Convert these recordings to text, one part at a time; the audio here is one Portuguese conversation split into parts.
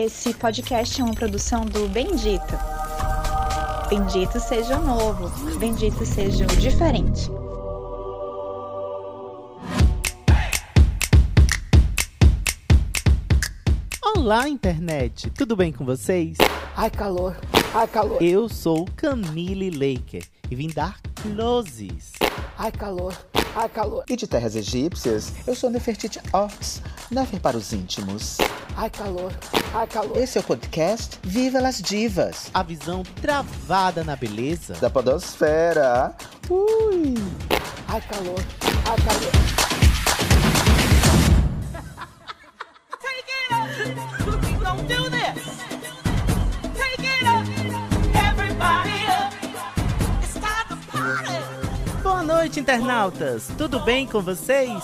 Esse podcast é uma produção do Bendito. Bendito seja o novo, bendito seja o diferente. Olá, internet! Tudo bem com vocês? Ai, calor! Ai, calor! Eu sou Camille Laker e vim dar closes. Ai, calor! Ai, calor! E de terras egípcias, eu sou Nefertiti Ox, Nefer para os íntimos. Ai, calor! Ai, calor! Esse é o podcast Viva las Divas, A visão travada na beleza. da podosfera. Ui! Ai, calor! Ai, calor! Take it up. Don't do this. Take it up. Everybody up. It's time to party. Boa noite, internautas! Tudo bem com vocês?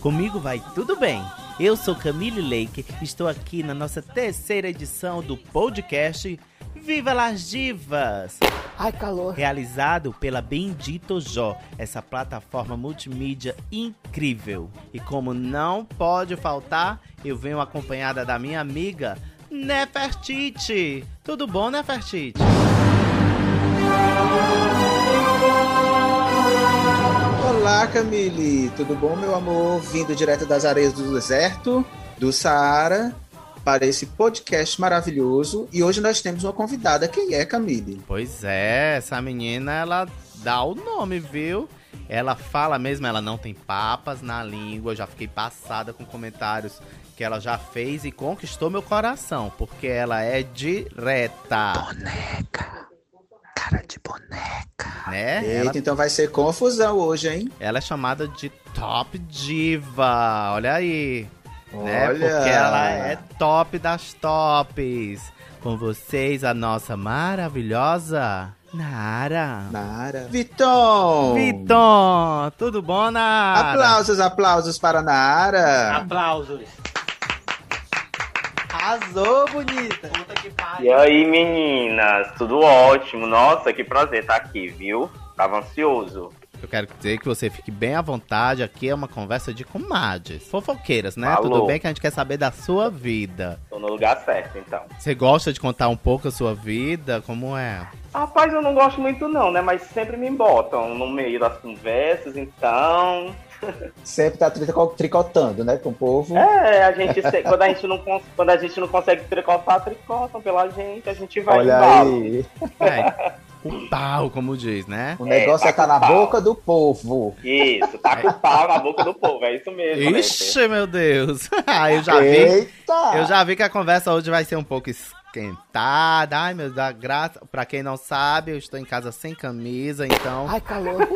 Comigo vai tudo bem. Eu sou Camille Lake, estou aqui na nossa terceira edição do podcast Viva las Divas! Ai, calor! realizado pela Bendito Jó, essa plataforma multimídia incrível. E como não pode faltar, eu venho acompanhada da minha amiga Nefertiti. Tudo bom, Nefertiti? Olá, Camille! Tudo bom, meu amor? Vindo direto das areias do deserto, do Saara, para esse podcast maravilhoso. E hoje nós temos uma convidada. Quem é, Camille? Pois é, essa menina ela dá o nome, viu? Ela fala mesmo, ela não tem papas na língua. Eu já fiquei passada com comentários que ela já fez e conquistou meu coração, porque ela é direta, Boneca. Cara de boneca. Né? Eita, Ela então vai ser confusão hoje, hein? Ela é chamada de Top Diva. Olha aí. Né? Olha. Porque ela é top das tops. Com vocês, a nossa maravilhosa Nara. Nara. Viton! Viton, tudo bom, Nara? Aplausos, aplausos para Nara. Aplausos. Arrasou, bonita. Puta que pariu. E aí, meninas, tudo ótimo. Nossa, que prazer estar aqui, viu? Tava ansioso. Eu quero dizer que você fique bem à vontade. Aqui é uma conversa de comadres. Fofoqueiras, né? Falou. Tudo bem que a gente quer saber da sua vida. Tô no lugar certo, então. Você gosta de contar um pouco a sua vida? Como é? Rapaz, eu não gosto muito não, né? Mas sempre me botam no meio das conversas, então... Sempre tá trico- tricotando, né, com o povo. É, a gente... quando, a gente não, quando a gente não consegue tricotar, tricotam pela gente. A gente vai Olha aí. É, o pau, como diz, né? O negócio é, tá tá na com pau. boca do povo. Isso, tá com o pau na boca do povo. É isso mesmo, né? Ixi, meu Deus. Ah, eu já vi. Eita! Eu já vi que a conversa hoje vai ser um pouco esquentada. Ai, meu Deus, da graça. Pra quem não sabe, eu estou em casa sem camisa, então. Ai, calor!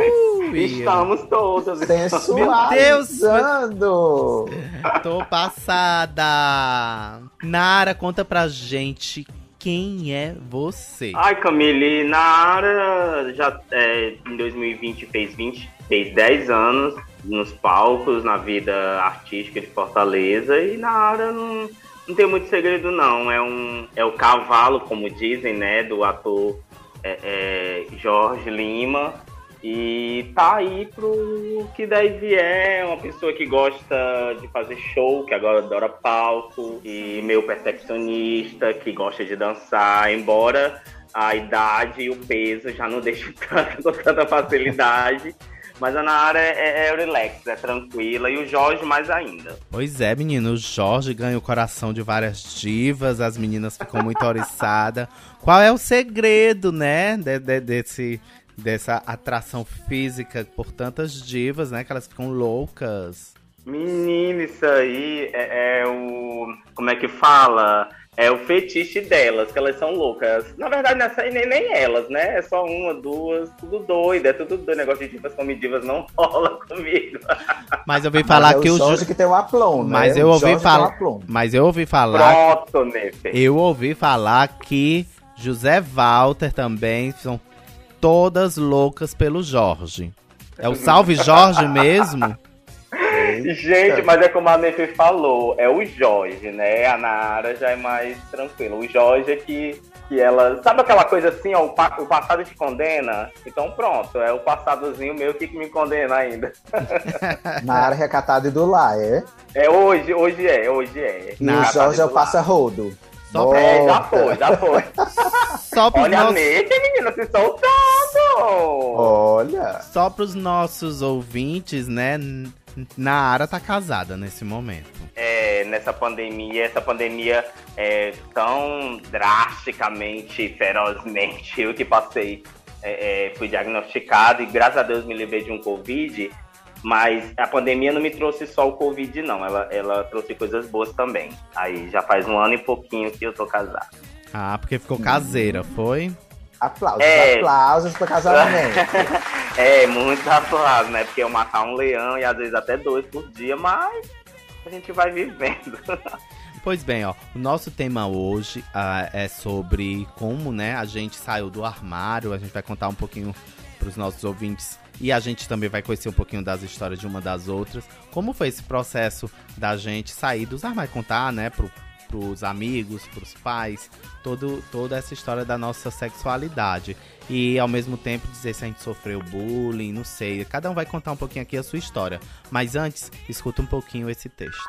Eu Estamos todos. Sensualizando! tô passada. Nara, conta pra gente quem é você. Ai, Camille, Nara já é, em 2020 fez 20, fez 10 anos nos palcos, na vida artística de Fortaleza, e Nara não, não tem muito segredo não, é um é o cavalo, como dizem, né, do ator é, é, Jorge Lima, e tá aí pro que daí vier, é uma pessoa que gosta de fazer show, que agora adora palco, e meio perfeccionista, que gosta de dançar, embora a idade e o peso já não deixem com tanta facilidade. Mas a Nara é, é relax, é tranquila, e o Jorge mais ainda. Pois é, menino, o Jorge ganha o coração de várias divas, as meninas ficam muito oriçadas. Qual é o segredo, né, de- de- desse, dessa atração física por tantas divas, né, que elas ficam loucas? Menina, isso aí é, é o. Como é que fala? É o fetiche delas, que elas são loucas. Na verdade, nessa aí nem, nem elas, né? É só uma, duas, tudo doido. É tudo doido. Negócio de divas como divas não rola comigo. Mas eu ouvi falar Mas é que o Jorge que tem um aplom, né? Mas eu ouvi falar-. Mas eu ouvi falar, Pronto, Nefer. eu ouvi falar que José Walter também são todas loucas pelo Jorge. É o Salve Jorge mesmo? Gente, mas é como a Nefer falou, é o Jorge, né? A Nara já é mais tranquila. O Jorge é que, que ela. Sabe aquela coisa assim, ó, o, pa- o passado te condena? Então pronto, é o passadozinho meu que me condena ainda. Na área recatada e do lá, é? É hoje, hoje é, hoje é. E Na- o Jorge é o passa-rodo. Só, pra, É, já foi, já foi. só pros Olha a nossos, Nete, menina, se soltando. Olha. só pros nossos ouvintes, né? Nara tá casada nesse momento. É, nessa pandemia, essa pandemia é, tão drasticamente, ferozmente, eu que passei, é, é, fui diagnosticado e graças a Deus me livrei de um Covid, mas a pandemia não me trouxe só o Covid, não, ela, ela trouxe coisas boas também. Aí já faz um ano e pouquinho que eu tô casado. Ah, porque ficou caseira, foi? Aplausos, É. aplausos pro casamento. É, muito aplauso, né? Porque eu matar um leão e às vezes até dois por dia, mas a gente vai vivendo. Pois bem, ó, o nosso tema hoje ah, é sobre como, né, a gente saiu do armário. A gente vai contar um pouquinho pros nossos ouvintes e a gente também vai conhecer um pouquinho das histórias de uma das outras. Como foi esse processo da gente sair dos armários, contar, né, pro, pros amigos, pros pais, todo, toda essa história da nossa sexualidade. E ao mesmo tempo dizer se a gente sofreu bullying, não sei. Cada um vai contar um pouquinho aqui a sua história. Mas antes, escuta um pouquinho esse texto.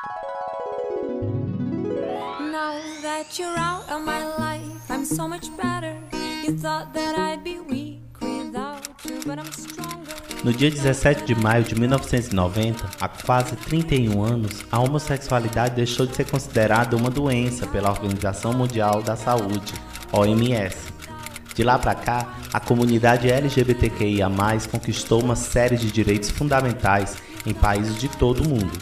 Now that you're out of my life, I'm so much better. You thought that I'd be weak without you, but I'm stronger. No dia 17 de maio de 1990, há quase 31 anos, a homossexualidade deixou de ser considerada uma doença pela Organização Mundial da Saúde, OMS. De lá para cá, a comunidade LGBTQIA+ conquistou uma série de direitos fundamentais em países de todo o mundo.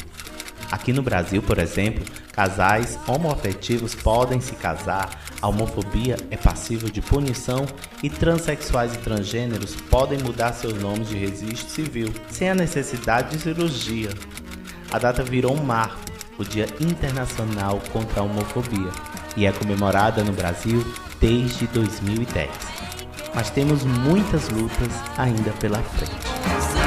Aqui no Brasil, por exemplo, casais homoafetivos podem se casar, a homofobia é passível de punição e transexuais e transgêneros podem mudar seus nomes de registro civil sem a necessidade de cirurgia. A data virou um marco, o Dia Internacional contra a Homofobia, e é comemorada no Brasil desde 2010. Mas temos muitas lutas ainda pela frente.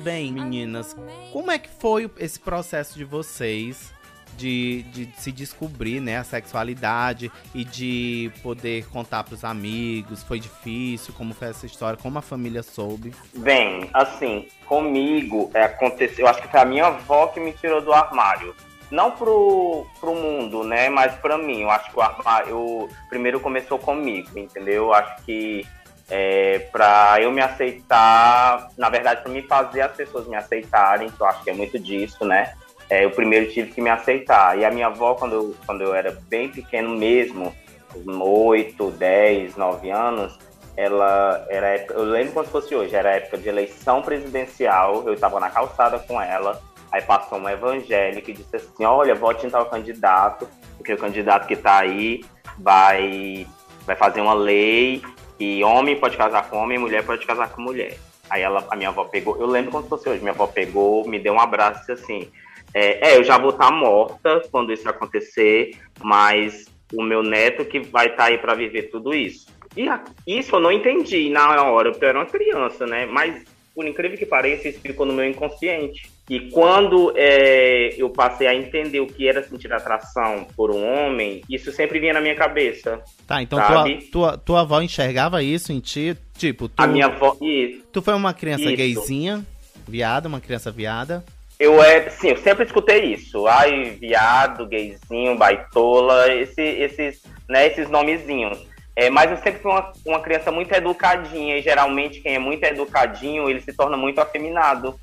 Bem, meninas, como é que foi esse processo de vocês de, de se descobrir, né, a sexualidade e de poder contar pros amigos? Foi difícil? Como foi essa história? Como a família soube? Bem, assim, comigo é, aconteceu. Eu acho que foi a minha avó que me tirou do armário. Não pro, pro mundo, né? Mas pra mim. Eu acho que o armário. Primeiro começou comigo, entendeu? Eu acho que é, pra eu me aceitar, na verdade, pra me fazer as pessoas me aceitarem, que eu acho que é muito disso, né? É, eu primeiro tive que me aceitar. E a minha avó, quando eu, quando eu era bem pequeno mesmo, com 8, 10, 9 anos, ela era época, eu lembro como se fosse hoje, era época de eleição presidencial, eu estava na calçada com ela, aí passou um evangélico e disse assim, olha, vote em tal candidato, porque o candidato que está aí vai, vai fazer uma lei que homem pode casar com homem, mulher pode casar com mulher. Aí ela, a minha avó pegou, eu lembro como se fosse hoje, minha avó pegou, me deu um abraço e disse assim, é, é, eu já vou estar morta quando isso acontecer, mas o meu neto que vai estar aí para viver tudo isso. E a- isso eu não entendi na hora, porque eu era uma criança, né? Mas, por incrível que pareça, isso ficou no meu inconsciente. E quando é, eu passei a entender o que era sentir atração por um homem, isso sempre vinha na minha cabeça. Tá, então tua, tua, tua avó enxergava isso em ti? Tipo, tu, A minha avó. Isso. tu foi uma criança Isso. gayzinha, viada, uma criança viada. Eu é, sim, eu sempre escutei isso. Ai, viado, gayzinho, baitola, esse, esses, né, esses nomezinhos. É, mas eu sempre fui uma, uma criança muito educadinha, e geralmente quem é muito educadinho, ele se torna muito afeminado.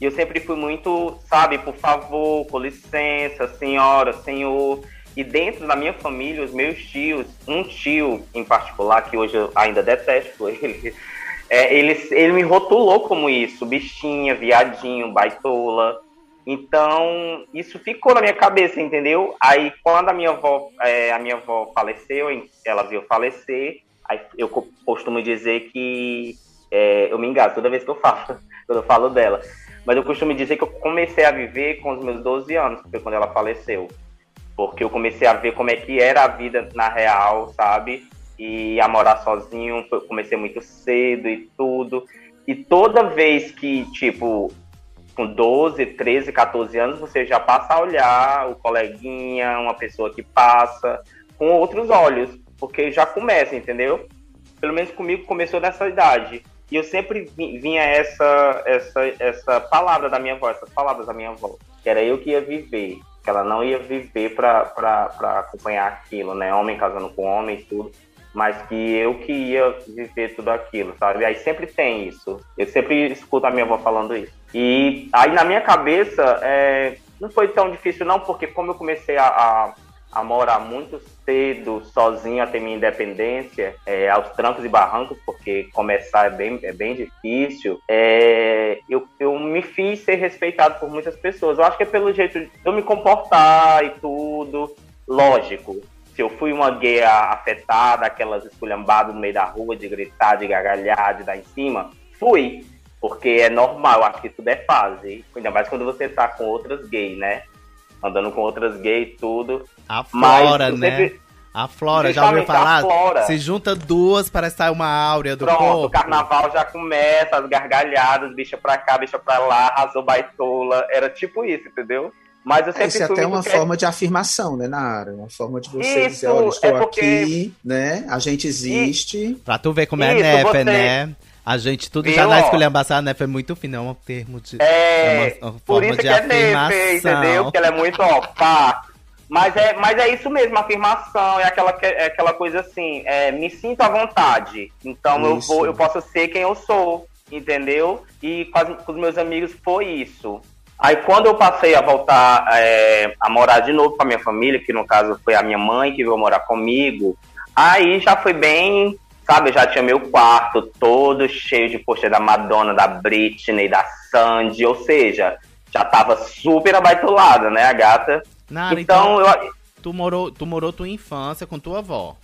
E eu sempre fui muito, sabe, por favor, com licença, senhora, senhor. E dentro da minha família, os meus tios, um tio em particular, que hoje eu ainda detesto ele, é, ele, ele me rotulou como isso, bichinha, viadinho, baitola. Então, isso ficou na minha cabeça, entendeu? Aí, quando a minha avó, é, a minha avó faleceu, ela viu falecer, aí eu co- costumo dizer que é, eu me engasgo toda vez que eu falo, quando eu falo dela. Mas eu costumo dizer que eu comecei a viver com os meus 12 anos, que foi quando ela faleceu. Porque eu comecei a ver como é que era a vida na real, sabe? E a morar sozinho, comecei muito cedo e tudo. E toda vez que, tipo, com 12, 13, 14 anos, você já passa a olhar o coleguinha, uma pessoa que passa, com outros olhos. Porque já começa, entendeu? Pelo menos comigo começou nessa idade. E eu sempre vi- vinha essa, essa, essa palavra da minha avó, essas palavras da minha avó. Que era eu que ia viver. Que ela não ia viver pra acompanhar aquilo, né? Homem casando com homem e tudo. Mas que eu que ia viver tudo aquilo, sabe? Aí sempre tem isso. Eu sempre escuto a minha avó falando isso. E aí na minha cabeça, é, não foi tão difícil não, porque como eu comecei a, a, a morar muito cedo, sozinho, a ter minha independência, é, aos trancos e barrancos, porque começar é bem, é bem difícil, é, eu, eu me fiz ser respeitado por muitas pessoas. Eu acho que é pelo jeito de eu me comportar e tudo. Lógico, se eu fui uma gay afetada, aquelas esculhambadas no meio da rua, de gritar, de gargalhar, de dar em cima, fui. Porque é normal, acho que tudo é fase. Ainda mais quando você tá com outras gays, né? Andando com outras gays e tudo. A Mas Flora, eu né? sempre- A Flora, já ouviu falar? Flora. Se junta duas, parece sair uma áurea do Pronto, o corpo. carnaval já começa, as gargalhadas, bicha pra cá, bicha pra lá, arrasou baitola. Era tipo isso, entendeu? Mas eu sempre Isso é até uma forma de afirmação, né, Nara? Uma forma de você Isso, dizer, olha, estou é porque- aqui, né? A gente existe. Pra tu ver como é Isso, nefe, você- né? A gente tudo Viu, já na ó? esculhambação, nefe é muito fino, é um termo de... É, uma, uma por isso que é nefe, entendeu? Porque ela é muito, ó, pá. Mas é, mas é isso mesmo, afirmação, é aquela, que- é aquela coisa assim, é, me sinto à vontade. Então eu vou, eu posso ser quem eu sou, entendeu? E com, as- com os meus amigos foi isso. Aí quando eu passei a voltar é, a morar de novo com a minha família, que no caso foi a minha mãe que veio morar comigo, aí já foi bem, sabe, eu já tinha meu quarto todo cheio de pôster da Madonna, da Britney, da Sandy, ou seja, já tava super abaitolada, né, a gata. Nara, então, então, eu, tu, morou, tu morou tua infância com tua avó.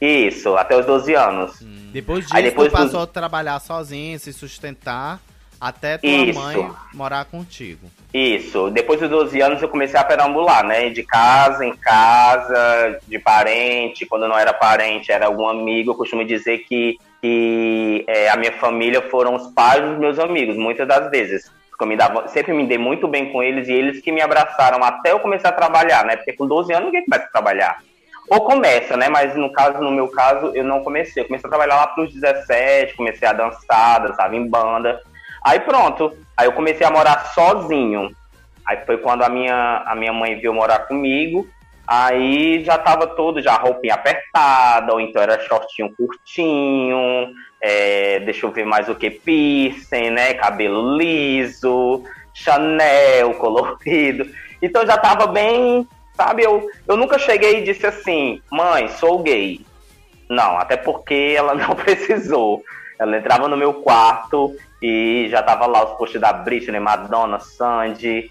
isso, até os 12 anos. Depois disso, Aí depois tu passou dos- a trabalhar sozinho, se sustentar, até tua Isso. mãe morar contigo. Isso. Depois dos 12 anos eu comecei a perambular, né? De casa em casa, de parente. Quando não era parente, era algum amigo. Eu costumo dizer que, que é, a minha família foram os pais dos meus amigos, muitas das vezes. Porque eu me dava, sempre me dei muito bem com eles e eles que me abraçaram até eu começar a trabalhar, né? Porque com 12 anos ninguém começa a trabalhar. Ou começa, né? Mas no caso, no meu caso, eu não comecei. Eu comecei a trabalhar lá pros 17, comecei a dançar, dançava em banda. Aí pronto. Aí eu comecei a morar sozinho. Aí foi quando a minha, a minha mãe veio morar comigo. Aí já tava tudo, já roupinha apertada, ou então era shortinho curtinho, é, deixa eu ver mais o que, piercing, né? Cabelo liso, Chanel colorido. Então já tava bem, sabe? Eu, eu nunca cheguei e disse assim, mãe, sou gay. Não, até porque ela não precisou. Ela entrava no meu quarto e já tava lá os posts da Britney, Madonna, Sandy.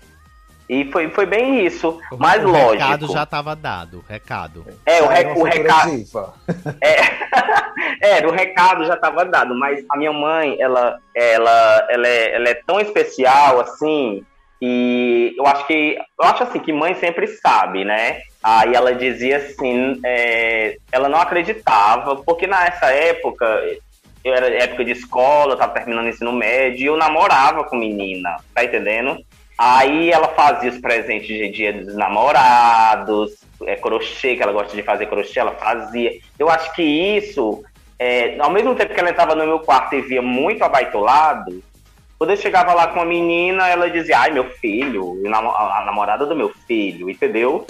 E foi, foi bem isso. Mas o lógico. recado já tava dado, recado. É, o, re- era uma o recado. diva. É, o recado já estava dado, mas a minha mãe, ela, ela, ela, é, ela é tão especial assim, e eu acho que eu acho assim que mãe sempre sabe, né? Aí ela dizia assim, é, ela não acreditava, porque nessa época, eu era época de escola, eu tava terminando ensino médio, e eu namorava com menina, tá entendendo? Aí ela fazia os presentes de dia dos namorados, é, crochê, que ela gosta de fazer crochê, ela fazia. Eu acho que isso, é, ao mesmo tempo que ela entrava no meu quarto e via muito abaitolado, quando eu chegava lá com a menina, ela dizia, ai, meu filho, a namorada do meu filho, entendeu?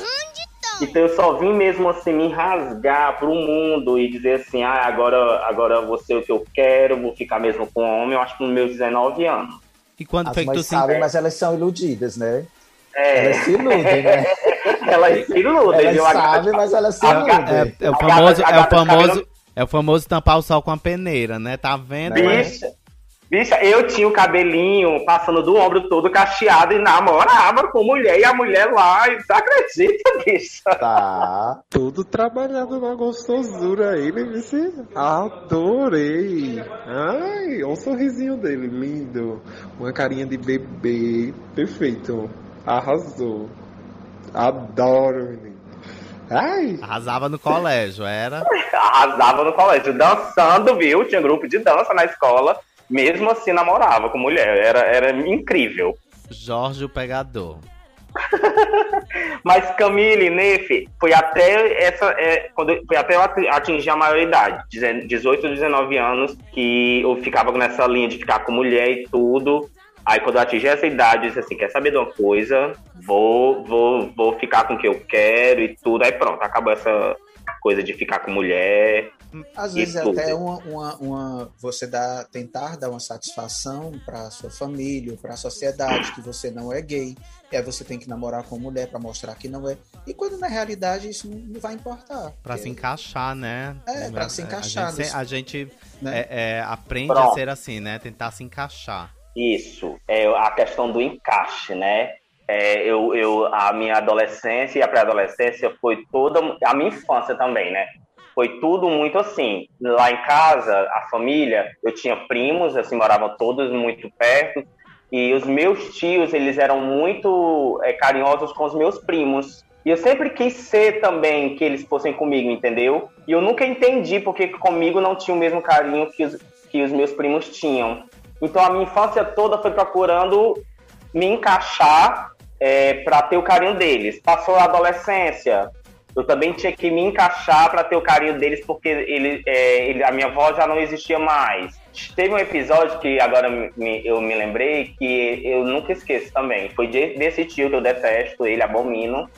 Então eu só vim mesmo assim me rasgar pro mundo e dizer assim, ah, agora, agora você é o que eu quero, vou ficar mesmo com homem, eu acho que nos meus 19 anos. E quando As foi que tu mães se sabem, mas elas são iludidas, né? É, Elas se iludem, né? elas se iludem, Elas viu? A- sabem, mas elas se iludem. É, é o famoso, é o famoso, cabelo- é o famoso tampar o sol com a peneira, né? Tá vendo? Bicha, bicha, eu tinha o cabelinho passando do ombro todo cacheado e namorava com mulher e a mulher lá. e Você acredita, bicha? Tá. Tudo trabalhado na gostosura ele, vice. Adorei. Ai, olha o sorrisinho dele, lindo. Uma carinha de bebê. Perfeito. Arrasou. Adoro, menino. Ai, Arrasava no colégio, era. Arrasava no colégio, dançando, viu? Tinha grupo de dança na escola. Mesmo assim, namorava com mulher. Era, era incrível. Jorge o Pegador. Mas Camille, Nefe, foi até essa. É, quando, foi até eu ati- atingir a maioridade, 18, 19 anos, que eu ficava nessa linha de ficar com mulher e tudo. Aí quando eu atingi essa idade, eu disse assim, quer saber de uma coisa? Vou, vou, vou ficar com o que eu quero e tudo. Aí pronto, acabou essa coisa de ficar com mulher. Às vezes é até uma, uma, uma- você dá, tentar dar uma satisfação para sua família, para a sociedade, que você não é gay. E aí você tem que namorar com mulher para mostrar que não é. E quando na realidade isso não, vai importar. Pra se encaixar, né? É, pra se encaixar A gente, nos- a gente, né? é, é, aprende a Pronto. ser assim, né? Tentar se encaixar. Isso, é a questão do encaixe, né? É, eu, eu, a minha adolescência e a pré-adolescência foi toda. A minha infância também, né? Foi tudo muito assim. Lá em casa, a família, eu tinha primos, assim, moravam todos muito perto. E os meus tios, eles eram muito é, carinhosos com os meus primos. E eu sempre quis ser também que eles fossem comigo, entendeu? E eu nunca entendi porque comigo não tinha o mesmo carinho que os, que os meus primos tinham. Então a minha infância toda foi procurando me encaixar é, para ter o carinho deles. Passou a adolescência, eu também tinha que me encaixar para ter o carinho deles, porque ele, é, ele- a minha avó já não existia mais. Teve um episódio que agora me- eu me lembrei que eu nunca esqueço também. Foi de- desse tio que eu detesto, ele abomino.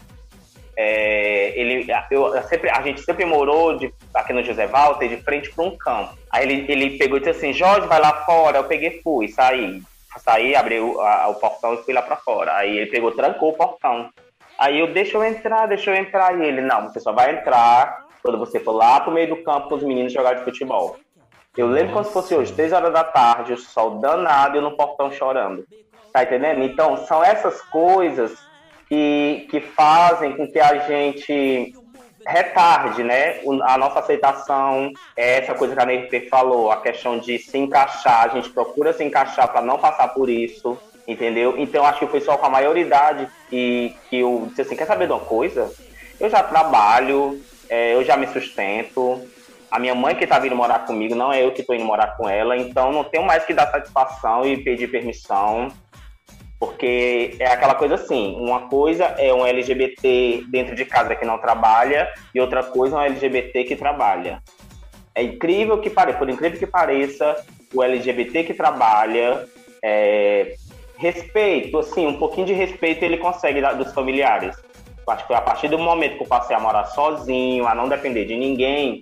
É, ele, eu, eu sempre, a gente sempre morou de- aqui no José Walter de frente para um campo. Aí ele, ele pegou e disse assim: Jorge, vai lá fora. Eu peguei fui, saí. Saí, abri o, a- o portão e fui lá para fora. Aí ele pegou, trancou o portão. Aí eu, deixa eu entrar, deixa eu entrar. E ele, não, você só vai entrar quando você for lá pro meio do campo os meninos jogar de futebol. Eu lembro como se fosse hoje, três horas da tarde, o sol danado e eu no portão chorando. Tá entendendo? Então, são essas coisas que, que fazem com que a gente retarde, né? A nossa aceitação, é essa coisa que a Nefer falou, a questão de se encaixar, a gente procura se encaixar para não passar por isso, entendeu? Então, acho que foi só com a maioridade e que eu disse assim, quer saber de uma coisa? Eu já trabalho, é, eu já me sustento, a minha mãe que tá vindo morar comigo, não é eu que tô indo morar com ela, então não tenho mais que dar satisfação e pedir permissão, porque é aquela coisa assim, uma coisa é um LGBT dentro de casa que não trabalha e outra coisa é um LGBT que trabalha. É incrível que pareça, por incrível que pareça, o LGBT que trabalha, é, respeito, assim, um pouquinho de respeito ele consegue dos familiares. Acho que a partir do momento que eu passei a morar sozinho, a não depender de ninguém,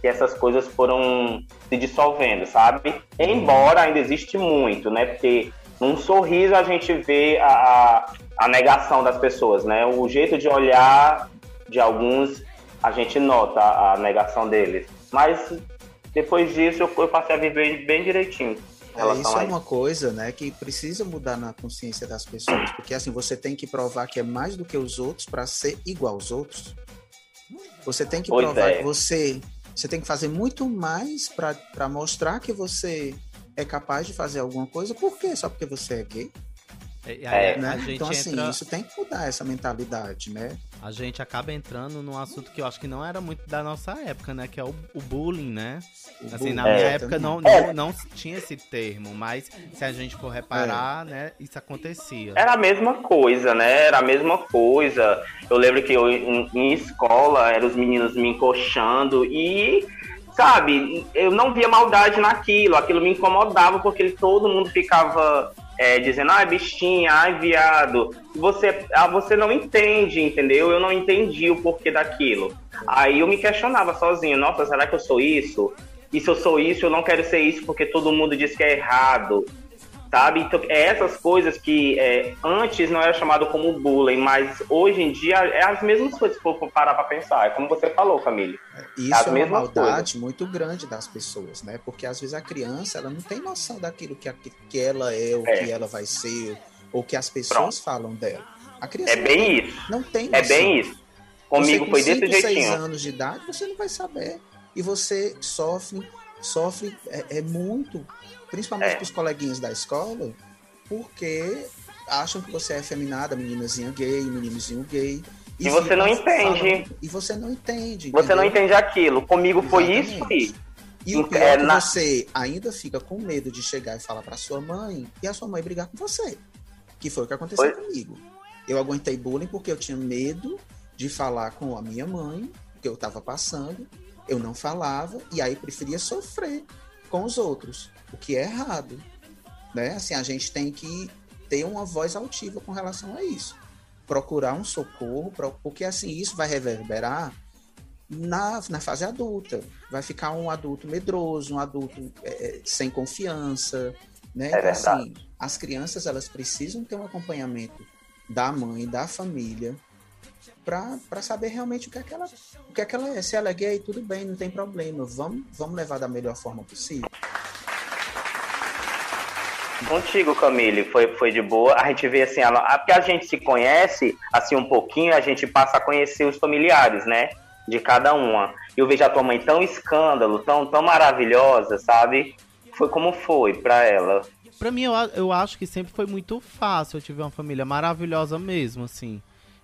que essas coisas foram se dissolvendo, sabe? Embora ainda existe muito, né? Porque num sorriso a gente vê a, a, a negação das pessoas, né? O jeito de olhar de alguns, a gente nota a, a negação deles. Mas depois disso eu, eu passei a viver bem direitinho. É, isso é uma coisa, né, que precisa mudar na consciência das pessoas, porque assim você tem que provar que é mais do que os outros para ser igual aos outros. Você tem que Pois provar é. que você, você tem que fazer muito mais para mostrar que você é capaz de fazer alguma coisa. Por quê? Só porque você é gay, E aí É, a né? gente Então assim, entra, isso tem que mudar essa mentalidade, né? a gente acaba entrando num assunto que eu acho que não era muito da nossa época, né? Que é o, o bullying, né? O Assim, bullying na minha também. época não, É. não, não tinha esse termo, mas se a gente for reparar, né, isso acontecia. Era a mesma coisa, né? Era a mesma coisa. Eu lembro que eu, em, em escola, eram os meninos me encoxando e, sabe, eu não via maldade naquilo. Aquilo me incomodava porque ele- todo mundo ficava é, dizendo, ai, bichinha, ai, viado. Você, ah, você não entende, entendeu? Eu não entendi o porquê daquilo. Aí eu me questionava sozinho, nossa, será que eu sou isso? E se eu sou isso, eu não quero ser isso porque todo mundo diz que é errado sabe? Então, é essas coisas que é, antes não era chamado como bullying, mas hoje em dia é as mesmas coisas, se for parar pra pensar. É como você falou, Camille. Isso As é uma maldade muito grande das pessoas, né? Porque às vezes a criança ela não tem noção daquilo que, que ela é, o É. que ela vai ser, ou que as pessoas falam dela. A criança É não bem tem- isso. não tem É noção. bem isso. Comigo você, foi com desse cinco, seis jeitinho. anos de idade, você não vai saber. E você sofre, sofre é, é muito, principalmente É. pros coleguinhas da escola, porque acham que você é efeminada, meninazinha gay, meninozinho gay. E você não entende. e você não entende. Você não entendeu? entende aquilo. Comigo foi isso Exatamente. aí. E o pior É, que você ainda fica com medo de chegar e falar pra sua mãe e a sua mãe brigar com você. Que foi o que aconteceu Foi. comigo. Eu aguentei bullying porque eu tinha medo de falar com a minha mãe, que eu estava passando. Eu não falava e aí preferia sofrer com os outros, o que é errado, né? Assim, a gente tem que ter uma voz altiva com relação a isso. Procurar um socorro, porque assim, isso vai reverberar na, na fase adulta. Vai ficar um adulto medroso, um adulto é, é, sem confiança, né? É então, assim, as crianças, elas precisam ter um acompanhamento da mãe, da família, para saber realmente o que, é que ela, o que é que ela é. Se ela é gay, tudo bem, não tem problema. Vamos, vamos levar da melhor forma possível. Contigo, Camille, foi, foi de boa. A gente vê assim, a, a- porque a gente se conhece assim um pouquinho, a gente passa a conhecer os familiares, né? De cada uma. Eu vejo a tua mãe tão escândalo, tão, tão maravilhosa, sabe? Foi como foi pra ela. Pra mim, eu, eu acho que sempre foi muito fácil. Eu tive uma família maravilhosa mesmo, assim.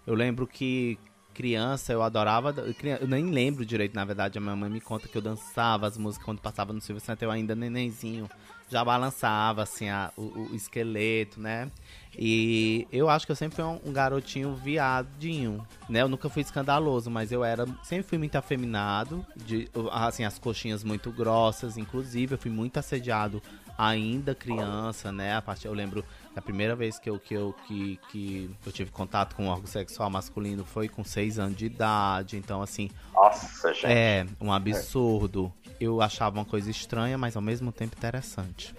Eu lembro que criança eu adorava. Eu nem lembro direito, na verdade. A minha mãe me conta que eu dançava as músicas quando passava no Silvio Santos. Eu ainda nenenzinho já balançava, assim, a- o, o esqueleto, né? E eu acho que eu sempre fui um, um garotinho viadinho, né? Eu nunca fui escandaloso, mas eu era. Sempre fui muito afeminado, de, assim, as coxinhas muito grossas. Inclusive, eu fui muito assediado ainda criança, né? A partir, eu lembro da primeira vez que eu, que, eu, que, que eu tive contato com um órgão sexual masculino foi com seis anos de idade. Então, assim, Nossa, gente. é um absurdo. Eu achava uma coisa estranha, mas ao mesmo tempo interessante.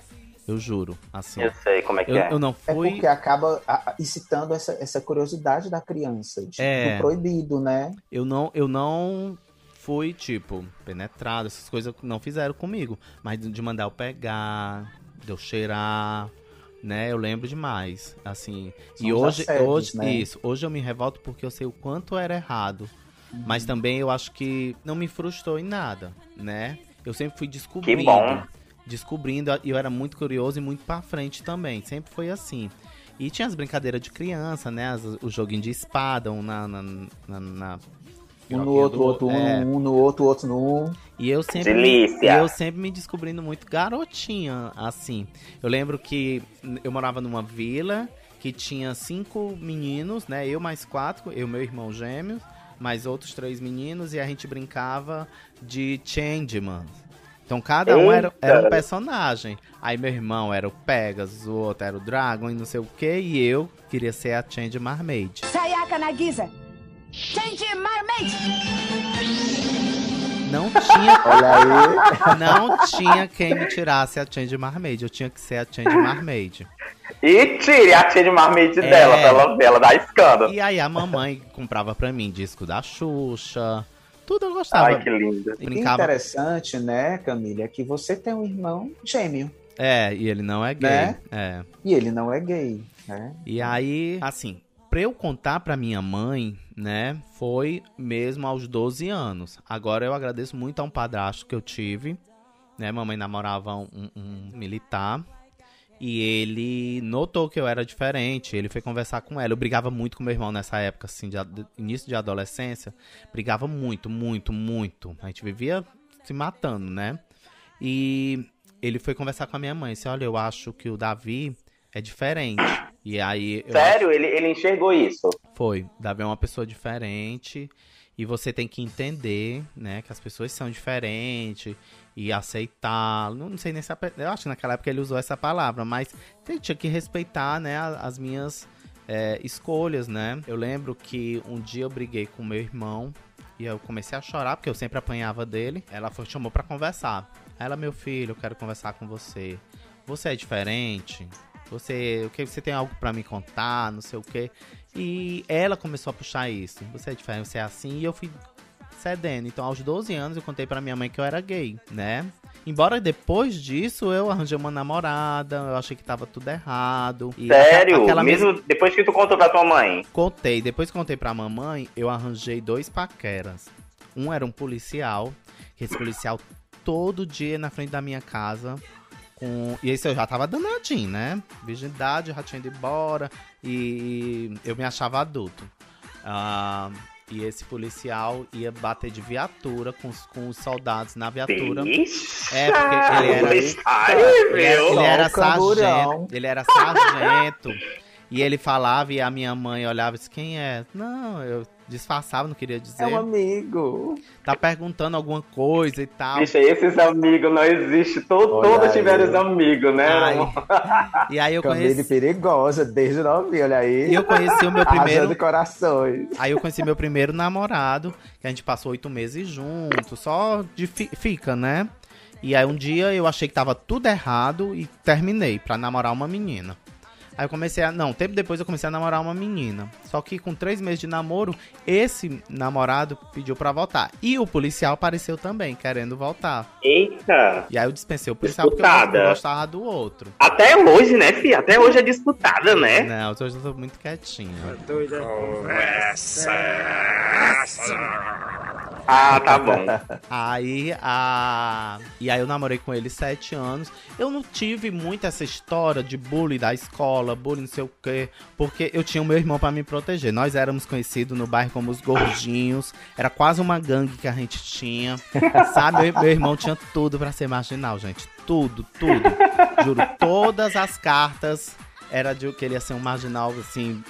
Eu juro, assim. Eu sei como é que Eu, é. eu não É fui. porque acaba incitando essa, essa curiosidade da criança, de, É. do proibido, né? Eu não, eu não fui, tipo, penetrado, essas coisas não fizeram comigo. Mas de mandar eu pegar, de eu cheirar, né? Eu lembro demais. Assim. São e hoje, assédios, hoje né? isso, hoje eu me revolto porque eu sei o quanto era errado. Uhum. Mas também eu acho que não me frustrou em nada, né? Eu sempre fui descobrindo. bom. Descobrindo, e eu era muito curioso e muito pra frente também. Sempre foi assim. E tinha as brincadeiras de criança, né? As- o joguinho de espada, um na. na, na, na Um no outro, do outro, um, é. um no outro, outro no um. E eu sempre. Delícia. E eu sempre me descobrindo muito garotinha, assim. Eu lembro que eu morava numa vila que tinha cinco meninos, né? Eu mais quatro, eu e meu irmão gêmeos, mais outros três meninos, e a gente brincava de Changeman. Então cada um era, era um personagem. Aí meu irmão era o Pegasus, o outro era o Dragon e não sei o que, e eu queria ser a Change Marmaid. Sayaka Nagisa. Change Marmaid. Não tinha Olha aí. Não tinha quem me tirasse a Change Marmaid. Eu tinha que ser a Change Marmaid. E tire a tia de marmite É. dela, pra ela ver, ela dá escândalo. E aí a mamãe comprava pra mim disco da Xuxa. Tudo eu gostava. Ai, que lindo. É Brincava. interessante, né, Camila, é que você tem um irmão gêmeo, É, e ele não é gay. Né? É. e ele não é gay, né? E aí, assim, pra eu contar pra minha mãe, né, foi mesmo aos 12 anos. Agora eu agradeço muito a um padrasto que eu tive, né, mamãe namorava um, um militar. E ele notou que eu era diferente, ele foi conversar com ela. Eu brigava muito com meu irmão nessa época, assim, de, início de adolescência. Brigava muito, muito, muito. A gente vivia se matando, né? E ele foi conversar com a minha mãe. Disse, olha, eu acho que o Davi é diferente. E aí... eu Sério? Ele, ele enxergou isso? foi. Davi é uma pessoa diferente e você tem que entender, né, que as pessoas são diferentes e aceitar. Não sei nem se eu acho que naquela época ele usou essa palavra, mas tinha que respeitar, né, as minhas é, escolhas, né? Eu lembro que um dia eu briguei com meu irmão e eu comecei a chorar porque eu sempre apanhava dele. Ela foi chamou pra conversar. Ela, meu filho, eu quero conversar com você. Você é diferente? Você, o que você tem algo pra me contar, não sei o quê. E ela começou a puxar isso. Você é diferente, você é assim. E eu fui cedendo. Então, aos 12 anos, eu contei pra minha mãe que eu era gay, né? Embora depois disso eu arranjei uma namorada, eu achei que tava tudo errado. E Sério? aque- aquela Mesmo mesma- depois que tu contou pra tua mãe? Contei, depois que contei pra mamãe, eu arranjei dois paqueras. Um era um policial, que esse policial todo dia na frente da minha casa. Com... E esse eu já tava danadinho, né? Virgindade, já tinha ido embora. E eu me achava adulto. Ah, e esse policial ia bater de viatura com os, com os soldados na viatura. Bicha! É, porque ele era- Ele era, ele era sargento. Ele era sargento. E ele falava e a minha mãe olhava e disse, quem é? Não, eu disfarçava, não queria dizer. É um amigo. Tá perguntando alguma coisa e tal. Bicho, esses amigos não existem. Todos tiveram os amigos, né? Ai. E aí eu Camille conheci, perigosa, desde novinho, olha aí. e eu conheci o meu primeiro Arrasando corações. Aí eu conheci meu primeiro namorado, que a gente passou oito meses juntos, só de fi- fica, né? E aí um dia eu achei que tava tudo errado e terminei pra namorar uma menina. Aí eu comecei a. Não, tempo depois eu comecei a namorar uma menina. Só que com três meses de namoro, esse namorado pediu pra voltar. E o policial apareceu também, querendo voltar. Eita! E aí eu dispensei o policial porque eu Disputada. gostava do outro. Até hoje, né, fi? Até hoje é disputada, né? Não, hoje eu tô muito quietinho. Ah, tá bom. Aí a. E aí eu namorei com ele sete anos. Eu não tive muito essa história de bullying da escola, bullying não sei o quê. Porque eu tinha o meu irmão pra me proteger. Nós éramos conhecidos no bairro como os gordinhos. Era quase uma gangue que a gente tinha. Sabe? Meu, meu irmão tinha tudo pra ser marginal, gente. Tudo, tudo. Juro, todas as cartas. Era de que ele ia ser um marginal, assim,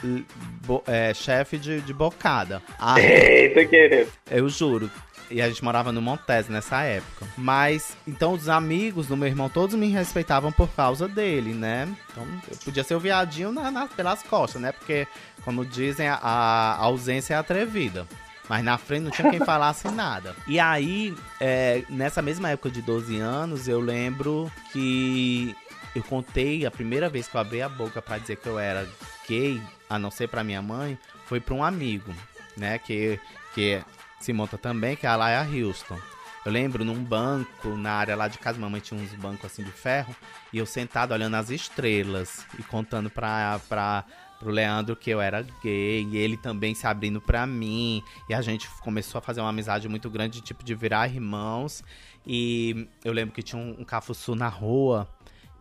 bo- é, chefe de, de bocada. Aí, Eita, querido. eu juro. E a gente morava no Montes nessa época. Mas, então, os amigos do meu irmão, todos me respeitavam por causa dele, né? Então, eu podia ser o viadinho na- na- pelas costas, né? Porque, como dizem, a, a ausência é atrevida. Mas na frente não tinha quem falasse nada. E aí, é, nessa mesma época de 12 anos, eu lembro que eu contei a primeira vez que eu abri a boca pra dizer que eu era gay, a não ser pra minha mãe, foi pra um amigo, né? Que, que se monta também, que é a Laia Houston. Eu lembro num banco, na área lá de casa, mamãe tinha uns bancos assim de ferro, e eu sentado olhando as estrelas e contando pra, pra, pro Leandro que eu era gay, e ele também se abrindo pra mim, e a gente começou a fazer uma amizade muito grande, tipo de virar irmãos. E eu lembro que tinha um, um cafuçu na rua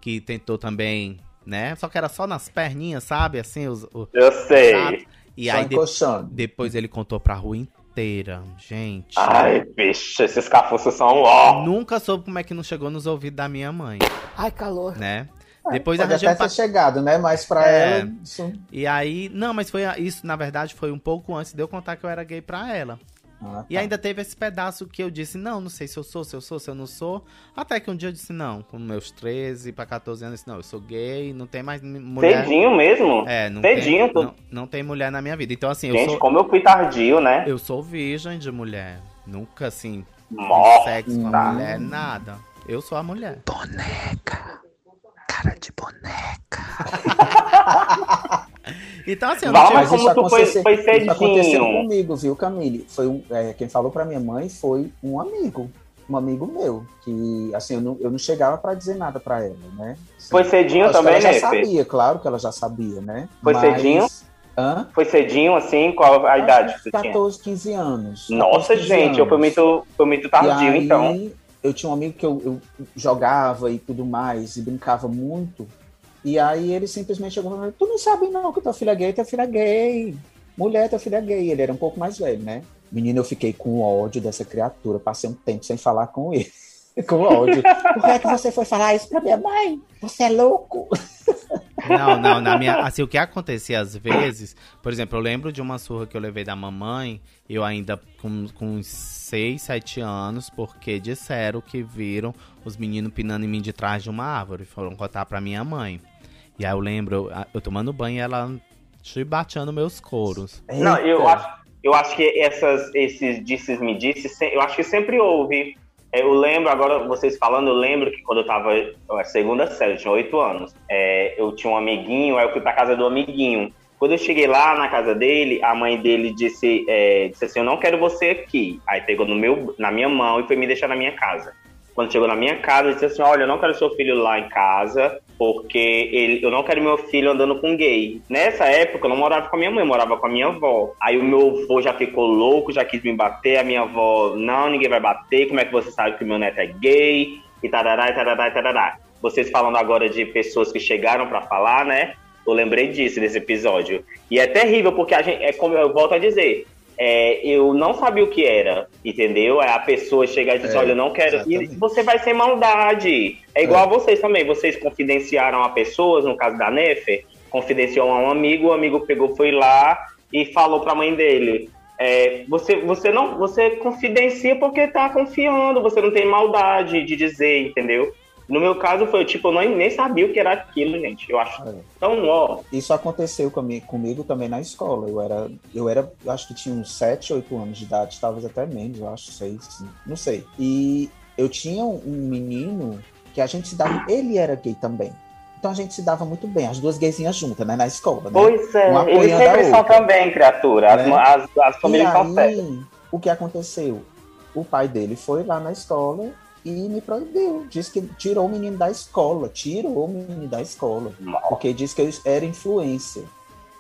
que tentou também, né? Só que era só nas perninhas, sabe? Assim, os, o- Eu sei. sabe? E Só aí de- encoxando. depois ele contou pra rua inteira. Gente. Ai, bicho, esses cafuços são ó. Nunca soube como é que não chegou nos ouvidos da minha mãe, Ai, calor. né? Depois Pode até ter pa- chegado, né? Mas pra É. ela, isso... E aí, não, mas foi isso, na verdade, foi um pouco antes de eu contar que eu era gay pra ela. Ah, E tá. ainda teve esse pedaço que eu disse, não, não sei se eu sou, se eu sou, se eu não sou. Até que um dia eu disse, não, com meus 13 pra 14 anos, eu disse, não, eu sou gay, não tem mais mulher. Cedinho mesmo? É, não Cedinho, tem, tu- não, não tem mulher na minha vida. Então, assim, eu Gente, sou, como eu fui tardio, né? eu sou virgem de mulher. Nunca, assim, Nossa. sexo com a mulher, nada. Eu sou a mulher. Então, assim, eu não Val, tive... mas como tu foi- foi isso aconteceu cedinho. comigo, viu, Camille? Foi um, é, quem falou pra minha mãe foi um amigo, um amigo meu, que assim, eu não, eu não chegava pra dizer nada pra ela, né? Assim, Foi cedinho também, ela já né, sabia, claro que ela já sabia, né? Foi Mas- cedinho? Hã? Foi cedinho, assim? Qual a idade que que tu tinha? 14, 15 anos. Nossa, 14, 15 gente, eu fui anos. muito, fui muito tardio, aí, então. Eu tinha um amigo que eu, eu jogava e tudo mais, e brincava muito. E aí ele simplesmente chegou e falou: Tu não sabe não que tua filha é gay, tua filha é gay. Mulher, tua filha é gay. Ele era um pouco mais velho, né? Menino, eu fiquei com ódio dessa criatura. Passei um tempo sem falar com ele. com ódio. Por que é que você foi falar isso pra minha mãe? Você é louco? Não, não, na minha. Assim, o que acontecia às vezes, por exemplo, eu lembro de uma surra que eu levei da mamãe, eu ainda com, com uns 6, 7 anos, porque disseram que viram os meninos pinando em mim de trás de uma árvore. Foram contar pra minha mãe. E aí eu lembro, eu, eu tomando banho e ela chibateando meus coros. Não, eu acho, eu acho que essas, esses disses me disses, se- eu acho que sempre houve. É, Eu lembro, agora vocês falando, eu lembro que quando eu tava na segunda série, eu tinha oito anos, é, eu tinha um amiguinho, aí eu fui pra casa do amiguinho. Quando eu cheguei lá na casa dele, a mãe dele disse, é, disse assim, eu não quero você aqui. Aí pegou no meu, na minha mão e foi me deixar na minha casa. Quando chegou na minha casa, disse assim, olha, eu não quero seu filho lá em casa, porque ele, eu não quero meu filho andando com gay. Nessa época, eu não morava com a minha mãe, eu morava com a minha avó. Aí o meu avô já ficou louco, já quis me bater, a minha avó, não, ninguém vai bater, como é que você sabe que meu neto é gay? E tarará, e tarará, e tarará. Vocês falando agora de pessoas que chegaram pra falar, né? Eu lembrei disso, desse episódio. E é terrível, porque a gente, é como eu volto a dizer, é, eu não sabia o que era, entendeu? É a pessoa chegar e dizer, É, olha, eu não quero. E você vai ser maldade. É igual a vocês também. Vocês confidenciaram a pessoas, no caso da Nefer, confidenciou a um amigo, o amigo pegou, foi lá e falou pra mãe dele. é, você, você não você confidencia porque tá confiando, você não tem maldade de dizer, entendeu? No meu caso foi tipo, eu nem, nem sabia o que era aquilo, gente. Eu acho. É. Então, ó, Isso aconteceu comigo, comigo também na escola. Eu era, eu era, eu acho que tinha uns 7, 8 anos de idade, talvez até menos, eu acho, 6, não sei. E eu tinha um menino que a gente se dava, ele era gay também. Então a gente se dava muito bem, as duas gaysinhas juntas, né, na escola, né? pois é, Uma eles sempre são também, criatura. As, Né? as, as famílias e aí, o que aconteceu? O pai dele foi lá na escola e me proibiu. Disse que tirou o menino da escola. Tirou o menino da escola. Porque disse que eu era influência.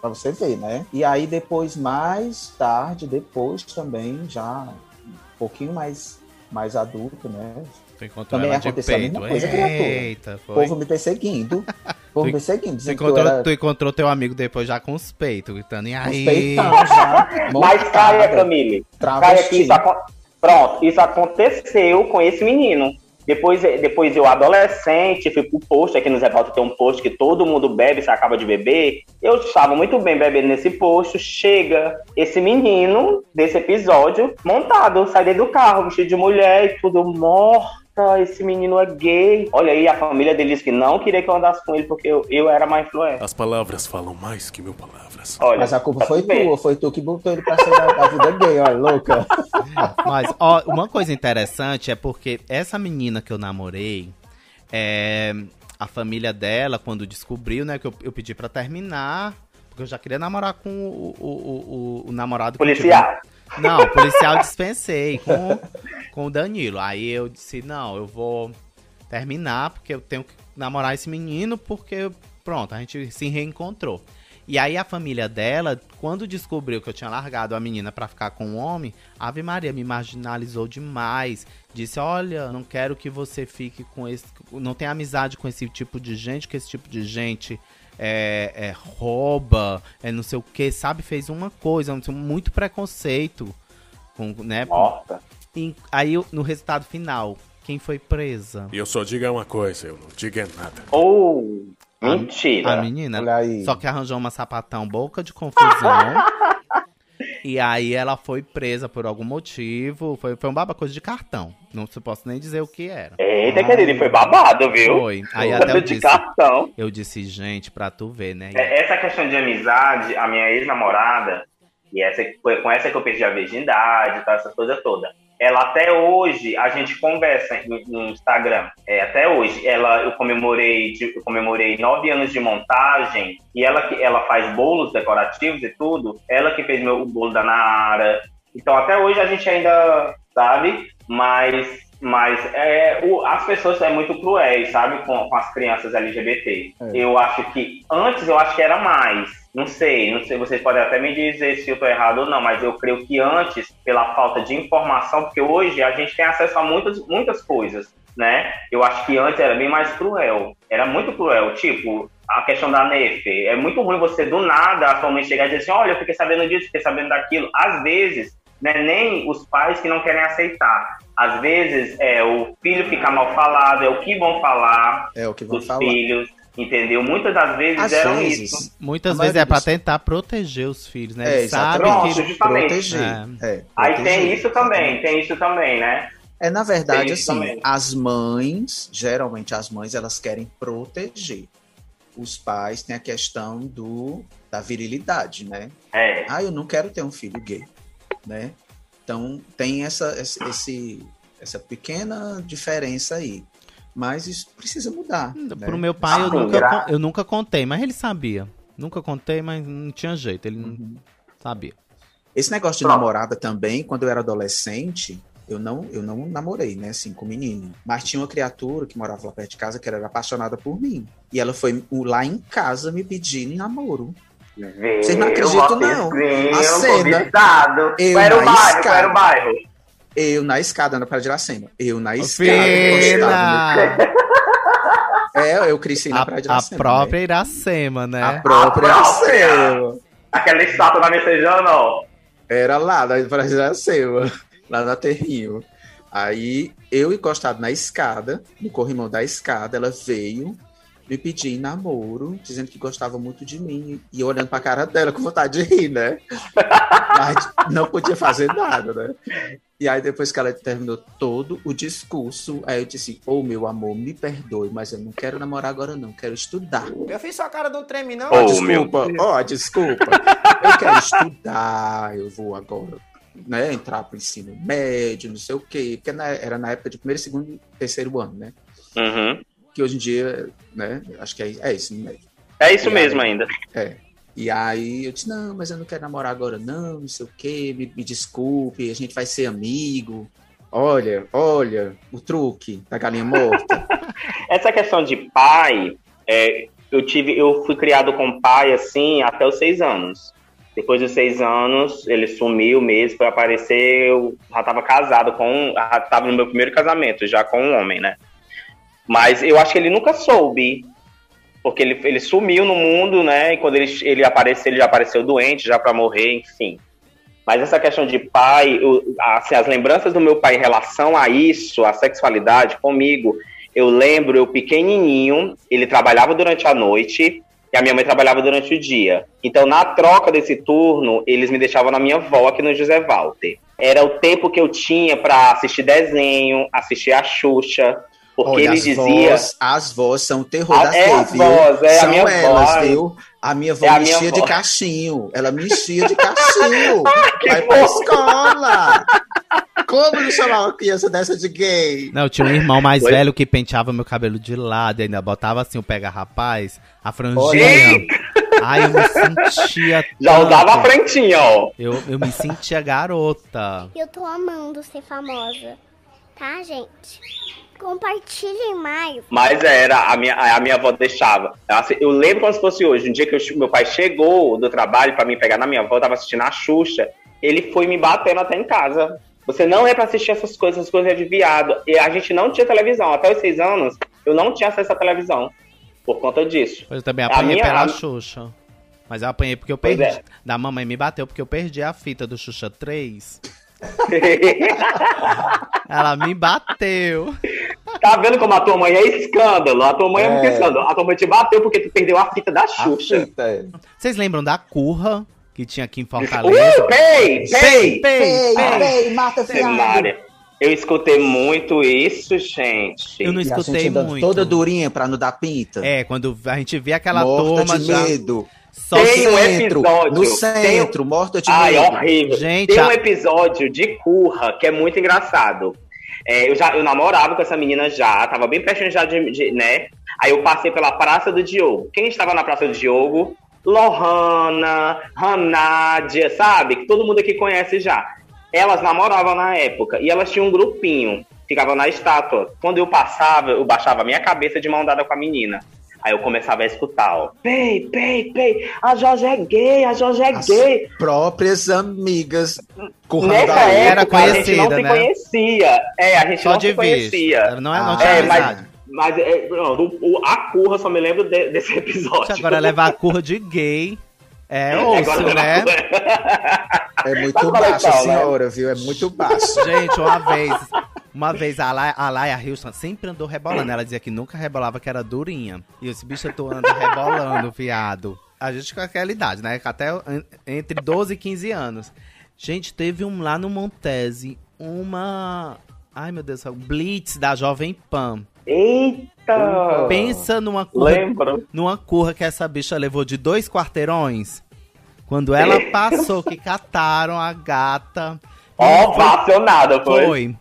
Pra você ver, né? E aí depois, mais tarde, depois também, já um pouquinho mais, mais adulto, né? Tu encontrou Também ela de aconteceu a peito. mesma coisa, criatura. Eita, O foi. povo me perseguindo. O povo me perseguindo. Tu encontrou, era tu encontrou teu amigo depois já com os peitos, gritando, e aí? peitão já. Mas caia, Camille. Caia Travesti. que isso acon- Pronto, isso aconteceu com esse menino. Depois, depois eu, adolescente, fui pro posto, aqui no Zé Valdo tem um posto que todo mundo bebe, você acaba de beber. Eu estava muito bem bebendo nesse posto. Chega esse menino desse episódio, montado, sai do carro, vestido de mulher e tudo morta. Esse menino é gay. Olha aí, a família dele disse que não queria que eu andasse com ele porque eu, eu era mais influente. As palavras falam mais que mil palavras. Olha, Mas a culpa pra foi tu ver. tua, foi tu que botou ele pra ser da, da vida gay, olha, louca. Mas, ó, uma coisa interessante é porque essa menina que eu namorei, é, a família dela, quando descobriu, né, que eu, eu pedi pra terminar, porque eu já queria namorar com o, o, o, o- o namorado que Policial. Não, o policial dispensei com, com o Danilo. Aí eu disse, não, eu vou terminar, porque eu tenho que namorar esse menino, porque, pronto, a gente se reencontrou. E aí a família dela, quando descobriu que eu tinha largado a menina pra ficar com o homem, Ave Maria me marginalizou demais. Disse, olha, não quero que você fique com esse. Não tem amizade com esse tipo de gente, que esse tipo de gente é, é, rouba, é não sei o que, sabe? Fez uma coisa, um- muito preconceito. Com, né? Nossa. E aí, no resultado final, quem foi presa? E eu só digo uma coisa, eu não digo é nada. Ou. Mentira. A menina. Olha aí. Só que arranjou uma sapatão boca de confusão. e aí ela foi presa por algum motivo. Foi, foi um baba coisa de cartão. Não se posso nem dizer o que era. Eita, querido, foi babado, viu? Foi. Aí até eu de disse. cartão. Eu disse, gente, pra tu ver, né? É, Essa questão de amizade, a minha ex-namorada, e essa, foi com essa que eu perdi a virgindade, tá, essa coisa toda. Ela até hoje, a gente conversa no, Instagram. É, até hoje, ela, eu comemorei, eu comemorei nove anos de montagem e ela que ela faz bolos decorativos e tudo. Ela que fez meu, o bolo da Nara. Então até hoje a gente ainda sabe, mas mas é, o- as pessoas são muito cruéis, sabe, com, com as crianças LGBT. É. Eu acho que antes eu acho que era mais. Não sei, não sei, vocês podem até me dizer se eu tô errado ou não, mas eu creio que antes, pela falta de informação, porque hoje a gente tem acesso a muitas, muitas coisas, né? Eu acho que antes era bem mais cruel. Era muito cruel. Tipo, a questão da NEF. É muito ruim você, do nada, a sua mãe chegar e dizer assim, olha, eu fiquei sabendo disso, fiquei sabendo daquilo. Às vezes, não é nem os pais que não querem aceitar. Às vezes, é o filho ficar mal falado, é o que vão falar É o que vão dos falar. filhos, entendeu? Muitas das vezes Às eram vezes, isso. Muitas A vezes é pra dos- tentar proteger os filhos, né? É, Ele sabe exatamente. que. Pronto, justamente. Proteger. É, Aí proteger, tem isso também, exatamente. tem isso também, né? É, na verdade, assim, também. as mães, geralmente as mães, elas querem proteger. Os pais têm a questão do, da virilidade, né? É. Ah, eu não quero ter um filho gay, né? Então, tem essa, esse, essa pequena diferença aí. Mas isso precisa mudar. né? Pro meu pai, eu Ah, nunca, eu nunca contei, mas ele sabia. Nunca contei, mas não tinha jeito, ele não Uhum. sabia. Esse negócio de Pronto. namorada também, quando eu era adolescente, eu não, eu não namorei, né, assim, com menino. Mas tinha uma criatura que morava lá perto de casa que era apaixonada por mim. E ela foi lá em casa me pedir em namoro. Vocês não acreditam, não. A cena, eu era o bairro? era o bairro? Eu na escada, na Praia de Iracema. Eu na escada, encostado É, eu cresci na A, Praia de a Iracema. própria Iracema, né? né? A própria A própria. Iracema. Aquela estátua da Messejana, ó. Era lá, na Praia de Iracema, lá na Terrinho. Aí, eu encostado na escada, no corrimão da escada, ela veio me pedir em namoro, dizendo que gostava muito de mim. E eu olhando pra cara dela com vontade de rir, né? Mas não podia fazer nada, né? E aí, depois que ela terminou todo o discurso, aí eu disse: Ô meu amor, me perdoe, mas eu não quero namorar agora, não, quero estudar. Eu fiz sua cara do treme, não? Ó, Oh, meu desculpa, ó, desculpa. Eu quero estudar, eu vou agora, né, entrar pro ensino médio, não sei o quê, porque na- era na época de primeiro, segundo e terceiro ano, né? Uhum. Que hoje em dia, né, acho que é, é isso, médio. É isso E mesmo aí? ainda. É. E aí eu disse, não, mas eu não quero namorar agora, não, não sei o quê, me, me desculpe, a gente vai ser amigo. Olha, olha, o truque da galinha morta. Essa questão de pai, é, eu tive, eu fui criado com pai assim até os seis anos. Depois dos seis anos, ele sumiu mesmo, foi aparecer, eu já estava casado com, já estava no meu primeiro casamento, já com um homem, né? Mas eu acho que ele nunca soube, porque ele, ele sumiu no mundo, né? E quando ele, ele apareceu, ele já apareceu doente, já para morrer, enfim. Mas essa questão de pai, eu- assim, as lembranças do meu pai em relação a isso, a sexualidade comigo, eu lembro, eu pequenininho, ele trabalhava durante a noite e a minha mãe trabalhava durante o dia. Então, na troca desse turno, eles me deixavam na minha avó aqui no José Walter. Era o tempo que eu tinha para assistir desenho, assistir a Xuxa, porque Olha, ele as dizia. vós, as vós são o terror Ah, é gays, as viu? vós, é a são minha elas, avó. viu? A minha avó É a me minha enchia de cachinho. Ela me enchia de cachinho. Que Vai pra fofo. escola. Como não chamar uma criança dessa de gay? Não, eu tinha um irmão mais Oi? velho que penteava meu cabelo de lado e ainda botava assim o pega-rapaz, a franjinha. Ai, eu me sentia. Já tanto. usava a frentinha, ó. Eu, eu me sentia garota. Eu tô amando ser famosa, tá, gente? Compartilhem mais. Mas era, a minha, a minha avó deixava. Assim, eu lembro como se fosse hoje. Um dia que eu- meu pai chegou do trabalho pra me pegar na minha avó, eu tava assistindo a Xuxa. Ele foi me batendo até em casa. Você não é pra assistir essas coisas, essas coisas é de viado. E a gente não tinha televisão. Até os seis anos, eu não tinha acesso à televisão. Por conta disso. Eu também A apanhei minha- pela a- Xuxa. Mas eu apanhei porque eu perdi. é. Da mamãe me bateu porque eu perdi a fita do Xuxa 3. Ela me bateu. tá vendo como a tua mãe é escândalo? A tua mãe é, muito É. escândalo. A tua mãe te bateu porque tu perdeu a fita da Xuxa. fita, é. Vocês lembram da curra que tinha aqui em Uh, Fortaleza? pei, pei! pei, pei. Ei, mata Ave Maria. Eu escutei muito isso, gente. Eu não E a gente escutei muito. toda durinha pra não dar pinta. É, quando a gente vê aquela morta turma de já. medo. Só Tem que- um centro, episódio, no tem centro, morta de Ai, medo. horrível. Gente, Tem a- um episódio de Curra que é muito engraçado. É, eu já eu namorava com essa menina já, tava bem pertinho já de, de- né? Aí eu passei pela Praça do Diogo. Quem estava na Praça do Diogo? Lohana, Hanádia, sabe? Que todo mundo aqui conhece já. Elas namoravam na época e elas tinham um grupinho, ficavam na estátua. Quando eu passava, eu baixava a minha cabeça de mão dada com a menina. Aí eu começava a escutar, ó. Pei, pei, pei, a Jorge é gay, a Jorge é As gay. próprias amigas Nessa a outra. Era época, a gente não conhecida, se né? conhecia. É, a gente Só não se vista. conhecia. Não é, não Ah, tinha É, mas, amizade. mas é, pronto, o, o- a curra só me lembro de- desse episódio. Agora levar a curra de gay é osso, levar né? É muito baixo, a coleção, né? senhora, viu? É muito baixo. Gente, uma vez, uma vez a Laia, a Laia Houston sempre andou rebolando. Ela dizia que nunca rebolava, que era durinha. E esse bicho tô andando rebolando, viado. A gente com aquela idade, né? Até en- entre 12 e 15 anos. Gente, teve um lá no Montese, uma. Ai, meu Deus céu, Blitz da Jovem Pan. Eita! Pensa numa curra, Lembro. numa curra que essa bicha levou de dois quarteirões. Quando ela passou, que cataram a gata. Ovacionada, foi. Foi.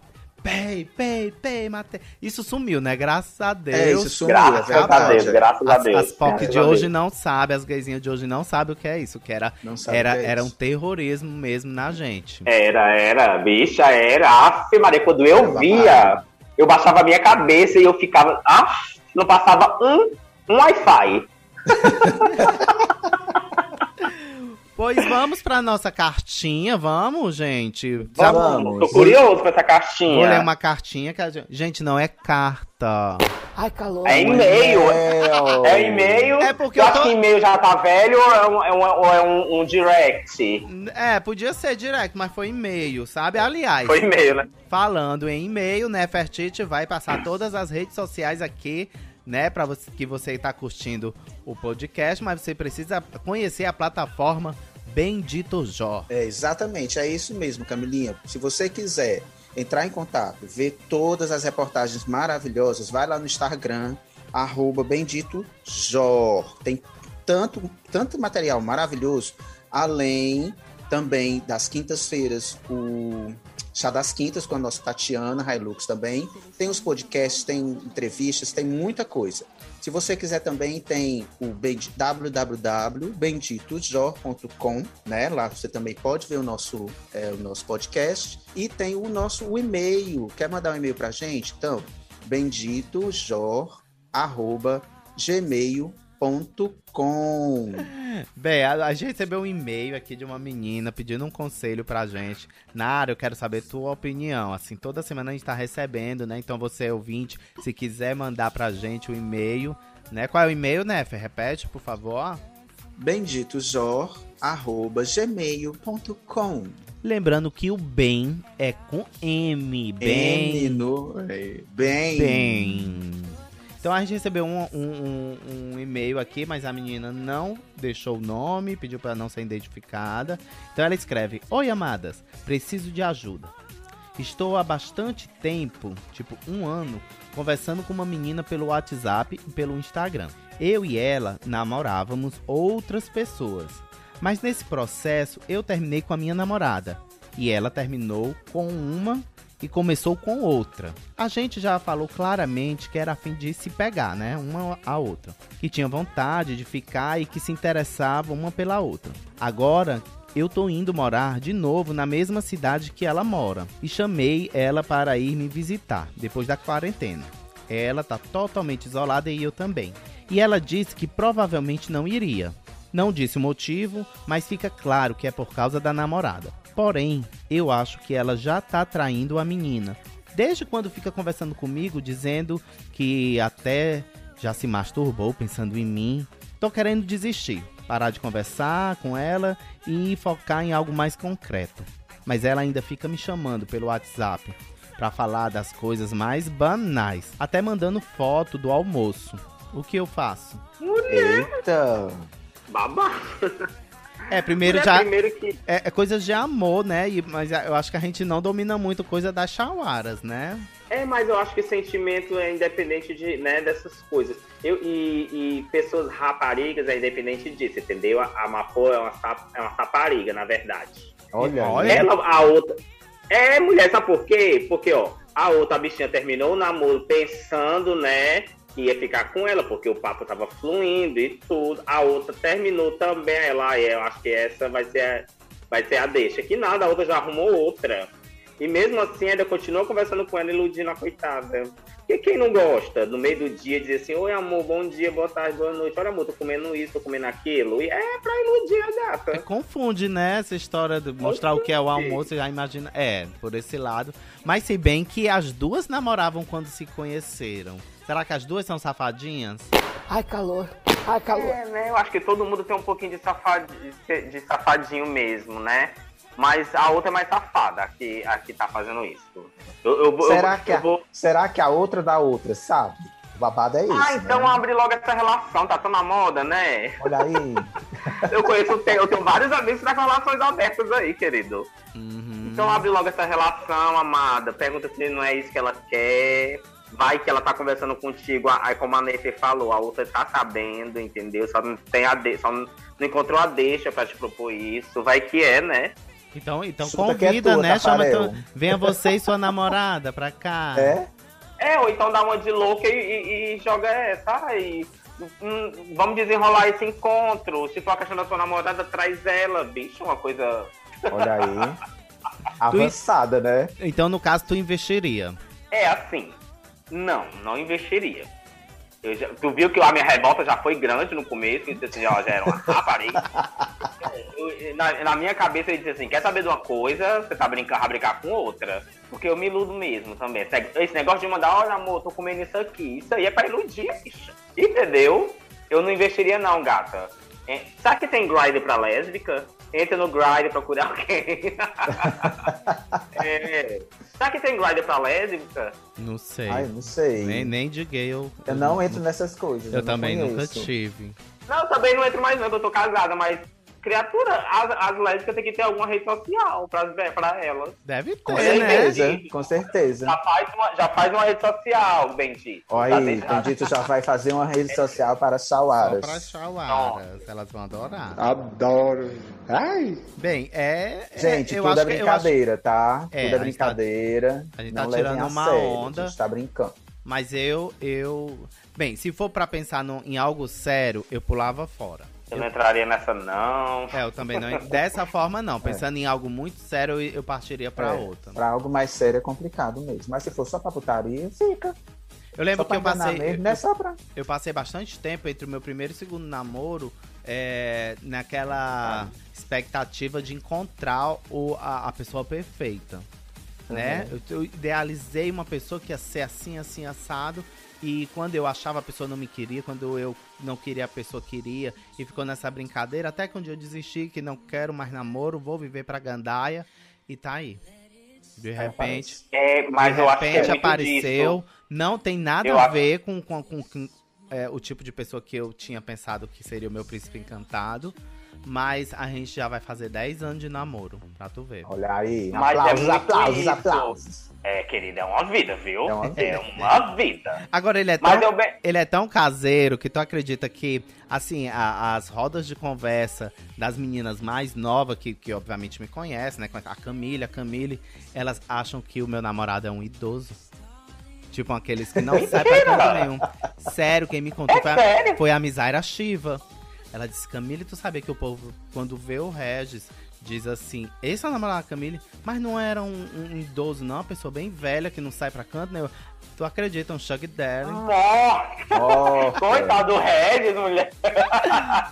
Pei, pei, pei, matei. Isso sumiu, né? Graças a Deus. É, isso sumiu, Graças é a verdade. Deus, graças a As, Deus. as POC Graças de a hoje não sabem, as gaysinhas de hoje não sabem o que é isso, que era, era, que é era um terrorismo mesmo na gente. Era, era, bicha, era. Aff, Maria, quando eu Era via, eu baixava a minha cabeça e eu ficava. Aff, não passava um, um Wi-Fi. Pois vamos pra nossa cartinha, vamos, gente. Vamos, Vamos. tô curioso com essa caixinha. Vou ler uma cartinha que a gente... Gente, não é carta. Ai, calor. É e-mail. É, É e-mail. É porque eu eu acho tô- que e-mail já tá velho ou é um, é um, ou é um- um direct? É, podia ser direto, mas foi e-mail, sabe? Aliás, Foi e-mail, né? falando em e-mail, né, Fertite vai passar todas as redes sociais aqui né, para você que você está curtindo o podcast, mas você precisa conhecer a plataforma Bendito Jó. É, exatamente, é isso mesmo, Camilinha. Se você quiser entrar em contato, ver todas as reportagens maravilhosas, vai lá no Instagram, arroba Bendito Jor. Tem tanto, tanto material maravilhoso, além também das quintas-feiras, o Chá das Quintas com a nossa Tatiana Hilux também. Tem os podcasts, tem entrevistas, tem muita coisa. Se você quiser também, tem o bendi- www.benditojor.com, né? Lá você também pode ver o nosso, é, o nosso podcast. E tem o nosso e-mail. Quer mandar um e-mail pra gente? Então, benditojor.gmail.com Bem, a, a gente recebeu um e-mail aqui de uma menina pedindo um conselho pra gente. Nara, eu quero saber tua opinião. Assim, toda semana a gente tá recebendo, né? Então você, ouvinte, se quiser mandar pra gente o e-mail, né? Qual é o e-mail, né, Fer? Repete, por favor. benditojor.gmail.com Lembrando que o bem é com M. Bem. No... é, Bem. Bem. Então a gente recebeu um, um- um- um e-mail aqui, mas a menina não deixou o nome, pediu para não ser identificada. Então ela escreve: Oi, amadas, preciso de ajuda. Estou há bastante tempo, tipo um ano, conversando com uma menina pelo WhatsApp e pelo Instagram. Eu e ela namorávamos outras pessoas. Mas nesse processo eu terminei com a minha namorada. E ela terminou com uma e começou com outra. A gente já falou claramente que era a fim de se pegar, né? Uma a outra. Que tinha vontade de ficar e que se interessavam uma pela outra. Agora eu tô indo morar de novo na mesma cidade que ela mora. E chamei ela para ir me visitar depois da quarentena. Ela tá totalmente isolada e eu também. E ela disse que provavelmente não iria. Não disse o motivo, mas fica claro que é por causa da namorada. Porém, eu acho que ela já tá traindo a menina. Desde quando fica conversando comigo, dizendo que até já se masturbou pensando em mim. Tô querendo desistir, parar de conversar com ela e focar em algo mais concreto. Mas ela ainda fica me chamando pelo WhatsApp pra falar das coisas mais banais, até mandando foto do almoço. O que eu faço? Eita! Babado. É, primeiro já. primeiro que- É, é coisas de amor, né? E, mas eu acho que a gente não domina muito coisa das chawaras, né? É, mas eu acho que sentimento é independente de, né, dessas coisas. Eu, e, e pessoas raparigas é independente disso, entendeu? A, a Mafô é uma, sap- é uma rapariga, na verdade. Olha, Olha. Ela, a outra. É, mulher, sabe por quê? Porque, ó, a outra bichinha terminou o namoro pensando, né, que ia ficar com ela, porque o papo tava fluindo e tudo. A outra terminou também, ela, eu acho que essa vai ser a, vai ser a deixa. Que nada, a outra já arrumou outra. E mesmo assim, ainda continua conversando com ela, iludindo a coitada. Porque quem não gosta, no meio do dia, dizer assim, oi amor, bom dia, boa tarde, boa noite, olha amor, tô comendo isso, tô comendo aquilo. E é pra iludir a É, gata. confunde, né? Essa história de mostrar o que é o almoço, já imagina. É, por esse lado. Mas se bem que as duas namoravam quando se conheceram. Será que as duas são safadinhas? Ai, calor. Ai, calor. É, né? Eu acho que todo mundo tem um pouquinho de, safad... de safadinho mesmo, né? Mas a outra é mais safada, a que, a que tá fazendo isso. Eu, eu, vou- Será eu, que, eu a, vou. será que a outra da outra, sabe? O babado é isso. Ah, então né? abre logo essa relação, tá tão na moda, né? Olha aí. Eu conheço, eu tenho, eu tenho vários amigos que com relações abertas aí, querido. Uhum. Então abre logo essa relação, amada. Pergunta se não é isso que ela quer. Vai que ela tá conversando contigo, aí como a Nefe falou, a outra tá sabendo, entendeu? Só não tem a de... só não não encontrou a deixa pra te propor isso. Vai que é, né? Então, então Chuta é convida, tua, né? Chama. Venha você e sua namorada pra cá. É? É, ou então dá uma de louca e, e- e joga essa. Aí, hum, vamos desenrolar esse encontro. Se for a questão da sua namorada, traz ela, bicho, uma coisa. Olha aí. Avançada, né? Então, no caso, tu investiria. É assim. Não, não investiria. Já- tu viu que a minha revolta já foi grande no começo, então assim, ó, já era uma rapariga. Eu- na, na minha cabeça ele disse assim, quer saber de uma coisa, você tá brincando, vai brincar com outra. Porque eu me iludo mesmo também. Esse- negócio de mandar, olha amor, tô comendo isso aqui. Isso aí é pra iludir, bicho. Entendeu? Eu não investiria não, gata. É, sabe que tem grind pra lésbica? Entra no grind, procura alguém. é, Será que tem glider pra lésbica? Não sei. Ai, não sei. Nem, nem de gay eu. Eu não entro nessas coisas. Eu não também nunca tive. Não, eu também não entro mais não, que eu tô casada, mas criatura, as, as lésbicas têm que ter alguma rede social pra, pra elas. Deve ter, Com né? certeza, com certeza. Já faz uma, já faz uma rede social, Bendito. Olha Tá aí, deixado. Bendito já vai fazer uma rede social para Só Chauaras. pra chauaras. Elas vão adorar. Adoro. Ai, Bem, é. é- Gente, eu tudo é acho brincadeira, tá? É, tudo a é gente tá- brincadeira. a gente não tá levem tirando a uma sério, onda. A gente tá brincando. Mas eu, eu. Bem, se for pra pensar no- em algo sério, eu pulava fora. Eu não entraria nessa, não. É, eu também não. Dessa forma, não. Pensando em algo muito sério, eu eu partiria pra É, outra. Pra algo mais sério é complicado mesmo. Mas se for só pra putaria, fica. Eu lembro Só que eu passei. mesmo, eu- não é só pra. Eu passei bastante tempo entre o meu primeiro e segundo namoro é, naquela expectativa de encontrar o, a, a pessoa perfeita. Né? Uhum. Eu, eu idealizei uma pessoa que ia ser assim, assim, assado. E quando eu achava a pessoa não me queria, quando eu não queria, a pessoa queria. E ficou nessa brincadeira. Até que um dia eu desisti, que não quero mais namoro, vou viver pra Gandaia. E tá aí. De repente. É, mas de acho é repente muito apareceu. disso. Não tem nada Eu a acho- ver com, com, com- com, é, o tipo de pessoa que eu tinha pensado que seria o meu príncipe encantado. Mas a gente já vai fazer 10 anos de namoro, pra tu ver. Olha aí. Mas é aplausos, muito aplausos, isso. aplausos. É, querida, é uma vida, viu? É uma vida. É uma vida. Agora, ele é tão, eu ele é tão caseiro que tu acredita que, assim, a- as rodas de conversa das meninas mais novas, que, que obviamente me conhecem, né? A Camille, a Camille, elas acham que o meu namorado é um idoso. Tipo aqueles que não saem pra canto nenhum. Sério, quem me contou É foi, a, foi a Misaira Shiva. Ela disse, Camille, tu sabia que o povo, quando vê o Regis, diz assim, esse é o namorado da Camille, mas não era um, um idoso, não, uma pessoa bem velha que não sai pra canto, né? Eu, Tu acredita, um Chuck Daddy. Nossa! Coitado do Regis, mulher.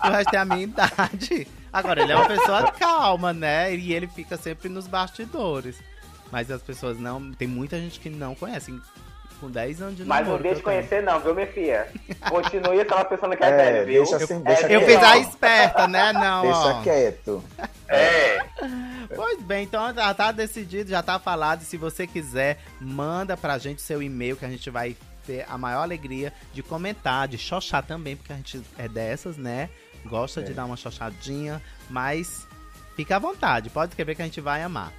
O resto é a minha idade. Agora, ele é uma pessoa calma, né? E ele fica sempre nos bastidores. Mas as pessoas não. Tem muita gente que não conhece. Com 10 anos de Mas namoro. não deixa de que eu tenho. conhecer, não, viu, minha filha? Continue aquela pensando que é, É, velho, viu? deixa assim, deixa Eu quieto. fiz a esperta, né? Não, Deixa ó. quieto. É. Pois bem, então já tá decidido, já tá falado. E se você quiser, manda pra gente seu e-mail que a gente vai ter a maior alegria de comentar, de xoxar também, porque a gente é dessas, né? Gosta de É. dar uma xoxadinha, mas fica à vontade, pode escrever que a gente vai amar.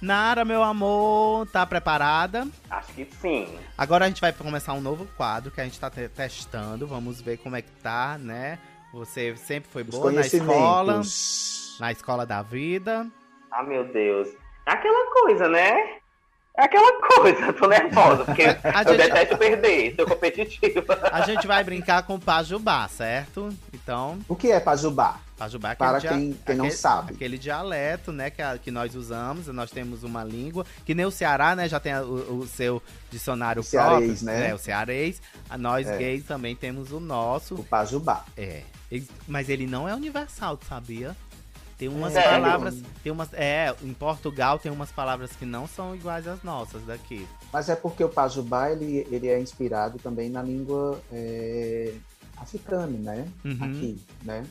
Nara, meu amor, tá preparada? Acho que sim. Agora a gente vai começar um novo quadro que a gente tá te- testando. Vamos ver como é que tá, né? Você sempre foi boa na escola, na escola da vida. Ah, meu Deus. É aquela coisa, né? É aquela coisa, tô nervosa, porque A eu gente- detesto perder, sou competitiva. A gente vai brincar com o Pajubá, certo? Então, O que é pajubá? Pajubá é Para dia- quem, quem não aquele- sabe. Aquele dialeto, né, que, a- que nós usamos, nós temos uma língua, que nem o Ceará, né, já tem a- o, o seu dicionário O cearês, próprio, né? O cearês. A nós É. gays também temos o nosso. O pajubá. É. Mas ele não é universal, tu sabia? Tem umas Sério? palavras, tem umas, é, em Portugal tem umas palavras que não são iguais às nossas daqui. Mas é porque o pajubá ele, ele é inspirado também na língua é, africana, né? Uhum. Aqui, né?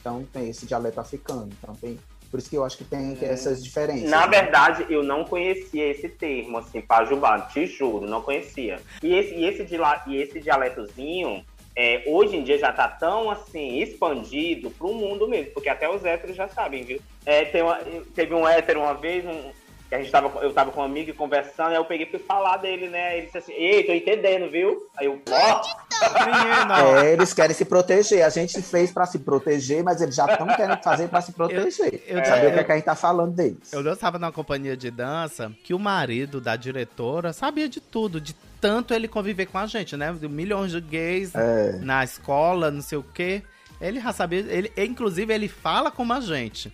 Então tem esse dialeto africano. Então tem, por isso que eu acho que tem É. essas diferenças. Na né? verdade, eu não conhecia esse termo, assim, pajubá, te juro, não conhecia. E esse, e esse, e esse dialetozinho, é, hoje em dia já tá tão, assim, expandido pro mundo mesmo, porque até os héteros já sabem, viu? É, tem uma- teve um hétero uma vez, um, que a gente tava, eu tava com um amigo conversando, aí eu peguei fui falar dele, né? Ele disse assim, ei, tô entendendo, viu? Aí eu, ó, É, eles querem se proteger. A gente fez pra se proteger, mas eles já estão querendo fazer pra se proteger. eu- Saber eu- o que, é que a gente tá falando deles. Eu dançava numa companhia de dança que o marido da diretora sabia de tudo, de tanto ele conviver com a gente, né? Milhões de gays É. na escola, não sei o quê. Ele já sabia, ele, inclusive ele fala como a gente,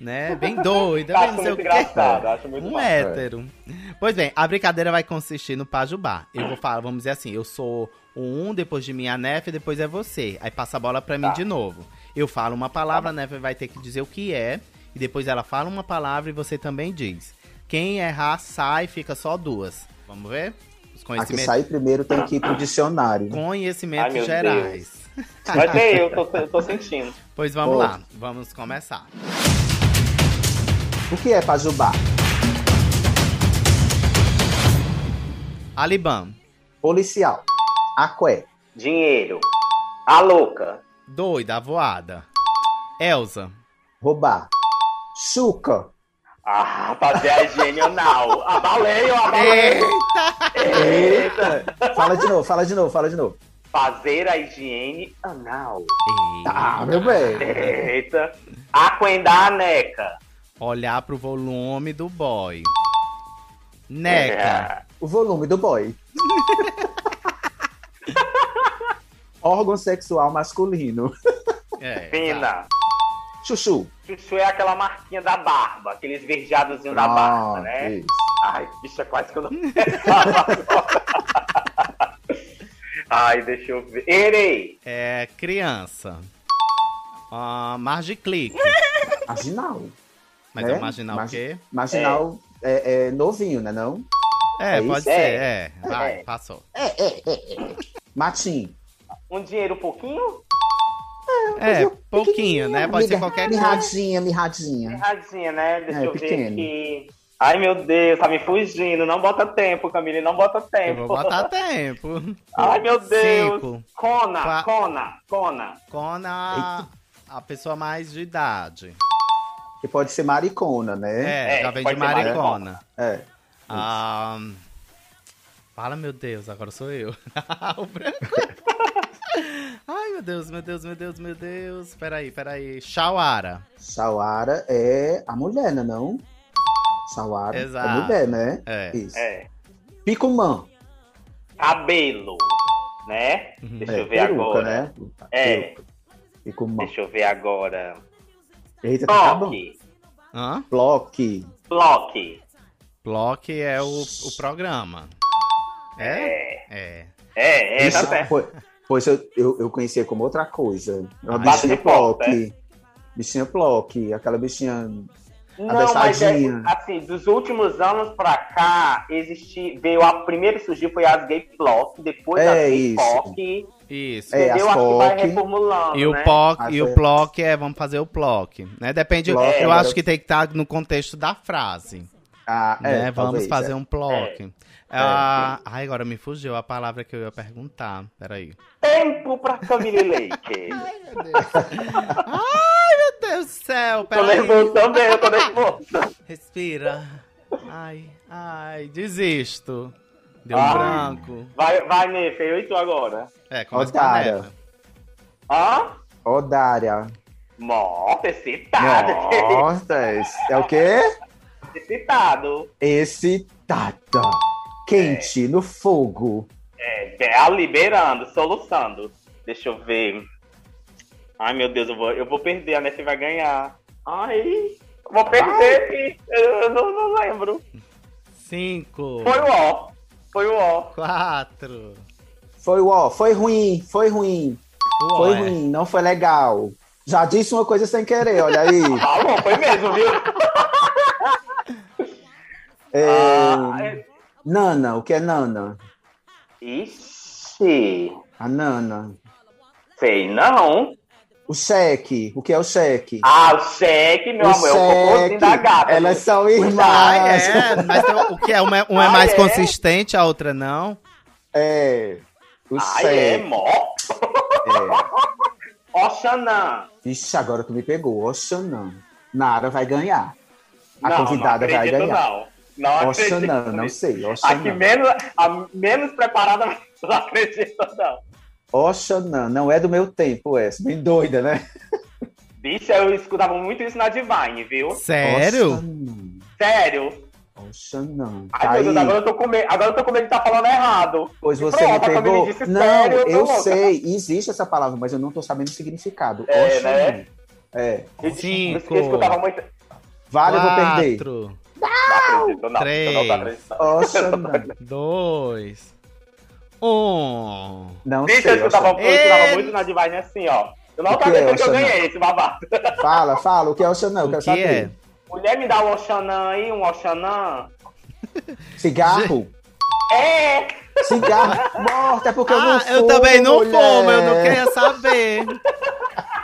né? Bem doido, bem acho não sei o quê. acho muito Um massa. hétero. Pois bem, a brincadeira vai consistir no Pajubá. Eu vou falar, vamos dizer assim, eu sou o um, depois de mim a Nef, depois é você. Aí passa a bola pra mim Tá. de novo. Eu falo uma palavra, a Nef vai ter que dizer o que é, e depois ela fala uma palavra e você também diz. Quem errar, sai, fica só duas. Vamos ver? Os A que sair primeiro tem que ir pro dicionário. conhecimentos Ai, gerais. vai ter, eu tô, eu tô sentindo. Pois vamos Pô. lá, vamos começar. O que é pajubá? Alibam. Policial. Aqué. Dinheiro. A louca. Doida, avoada. Elza. Roubar. Chuca. Ah, fazer a higiene anal. Abalei, eu abalei. Eita. Fala de novo, fala de novo, fala de novo. Fazer a higiene anal. Ah, meu bem. Eita. Aquendar a neca. Olhar pro volume do boy. Neca. É. O volume do boy. Órgão sexual masculino. É. Fina. Chuchu. Chuchu é aquela marquinha da barba, aqueles verdeadozinhos da barba, né? Isso. Ai, bicha, quase que eu não. Ai, deixa eu ver. Erei. É criança. Ah, Margiclick. Marginal. Mas né? é marginal o Margi- quê? Marginal é, é novinho, né não? É, É pode isso? ser, é. Vai, É. passou. Matim. Um dinheiro pouquinho? É, pouquinho, né? Pode ser qualquer coisa. Mirradinha, mirradinha. Erradinha, né? Deixa É, eu ver pequeno. aqui. Ai, meu Deus, tá me fugindo. Não bota tempo, Camille, não bota Eu tempo. vou botar tempo. Ai, meu Deus. Cinco. Cona, Qua- Cona, Cona. Cona, a pessoa mais de idade. Que pode ser maricona, né? É, É, já vem de pode ser maricona. É. Ah, fala, meu Deus, agora sou eu. o branco. Ai, meu Deus, meu Deus, meu Deus, meu Deus. Peraí, peraí. Shawara. Shawara é a mulher, né não? Shawara Exato. é mulher, né? É. Isso. É. Picumã. Cabelo, né? Deixa É, eu ver peruca, agora. né? É. Peruca. Picumã. Deixa eu ver agora. Eita, tá. Bloque. Hã? Bloque. Bloque. Block é o, o programa. É? É. É, é, tá Isso, certo. pois, pois eu, eu, eu conhecia como outra coisa. Uma Ah, bichinha Plock. Bichinha Plock. Aquela bichinha. Não, mas é, assim, dos últimos anos pra cá, existe, veio a primeiro surgiu foi as gay block, depois É as gay isso. POC, Isso. É, as Acho que vai POC. reformulando, E o né? POC, e o PLOC é, vamos fazer o PLOC, né? Depende, Block, eu agora- acho que tem que estar no contexto da frase, Ah, é, né? Vamos talvez, fazer é. um PLOC. Ah, ai, agora me fugiu a palavra que eu ia perguntar. Peraí. Tempo pra Camille Leite. Ai, meu Deus do céu, tô peraí. nervoso também, eu tô nervoso. Respira. Ai, ai, desisto. Deu um Ai. branco. Vai, vai, Nefe, eu e tu agora. É, começa com a. Hã? Odária. Nossa, excitado. Nossa, é o quê? excitado. Excitada. Quente, no fogo. É, é, liberando, soluçando. Deixa eu ver. Ai, meu Deus, eu vou, eu vou perder, a Nefe vai ganhar. Ai, eu vou perder, eu, eu não, não lembro. Cinco. Foi o ó, foi o ó. Quatro. Foi o ó, foi ruim, foi ruim. Foi é. ruim, não foi legal. Já disse uma coisa sem querer, olha aí. Falou, foi mesmo, viu? É, Ah, é- Nana, o que é Nana? Ixi, A Nana. sei não. O cheque, o que é o cheque? Ah, o cheque, meu o amor, é o cocôzinho da gata. Elas são Ah, irmãs. é, mas tem o que é? Uma, uma é Ah, mais é? consistente, a outra não. É. O é, cheque. mó. É. Oxanã. Vixe, agora tu me pegou. Oxanã. Nara vai ganhar. A Não, convidada não vai ganhar. Não, não acredito Oxanã, não nisso. sei. A que Oxanã. menos, a menos preparada, não acredito, não. Oxanã, não é do meu tempo essa. Bem doida, né? Bicho, eu escutava muito isso na Divine, viu? Sério? Oxanã. Sério. Oxanã. Ai, Tá meu Deus, aí. agora eu tô com medo, agora eu tô com medo de estar falando errado. Pois você pronto, me pegou. disse Não, sério, eu louca. sei. Existe essa palavra, mas eu não tô sabendo o significado. É, Oxanã. né? É. Eu, Cinco. eu escutava muito. Vale, eu vou perder. Não acredito, não. Três. Eu não. Dois. Um. Não Bicho, eu sei. escutava, eu escutava Ei. muito na Divine assim, ó. Eu não que é, que eu Oxanã? ganhei esse babado. Fala, fala. O que é Oxanã? Eu O quero que saber. é? Mulher, me dá um Oxanã aí, um Oxanã. Cigarro? É! Cigarro? Morta, é porque eu não Ah, eu fumo, também não mulher. fumo, eu não queria saber.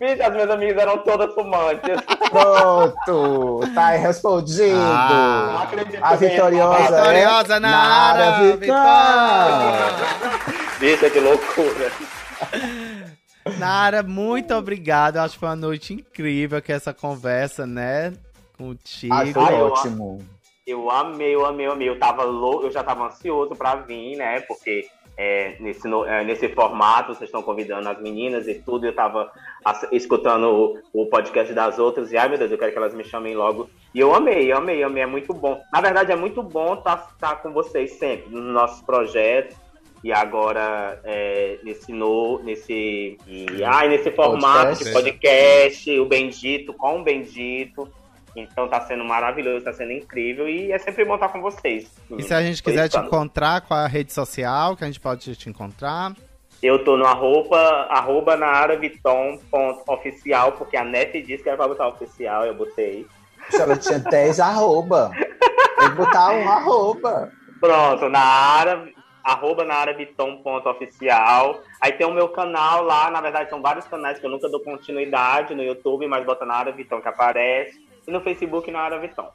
Bicho, as minhas amigas eram todas fumantes. Pronto, tá respondido. Ah. Não acredito a vitoriosa, Vitoriosa é Nara Vitão. Bicho, que loucura. Nara, muito obrigado. Acho que foi uma noite incrível que essa conversa, né? Contigo. Ah, foi eu- ótimo. Eu amei, eu amei, eu amei. Eu tava louco, eu já tava ansioso pra vir, né? Porque é, nesse, é, nesse formato vocês estão convidando as meninas e tudo. Eu tava ass- escutando o, o podcast das outras e ai meu Deus, eu quero que elas me chamem logo. E eu amei, eu amei, eu amei. É muito bom. Na verdade, é muito bom estar com vocês sempre nos nossos projetos. E agora, é, nesse, no, nesse, e, ai, nesse formato Podcast. de podcast, o Bendito com o Bendito. Então tá sendo maravilhoso, tá sendo incrível e é sempre bom estar com vocês. E se a gente quiser te encontrar, qual é a rede social que a gente pode te encontrar? Eu tô no arroba, arroba na araviton.oficial, porque a Nef disse que era pra botar oficial, eu botei. Ela tinha 10 arroba. Tem que botar um arroba. Pronto, na ara, arroba na araviton.oficial. Aí tem o meu canal lá, na verdade são vários canais que eu nunca dou continuidade no YouTube, mas bota na Araviton que aparece. E no Facebook na Araviton.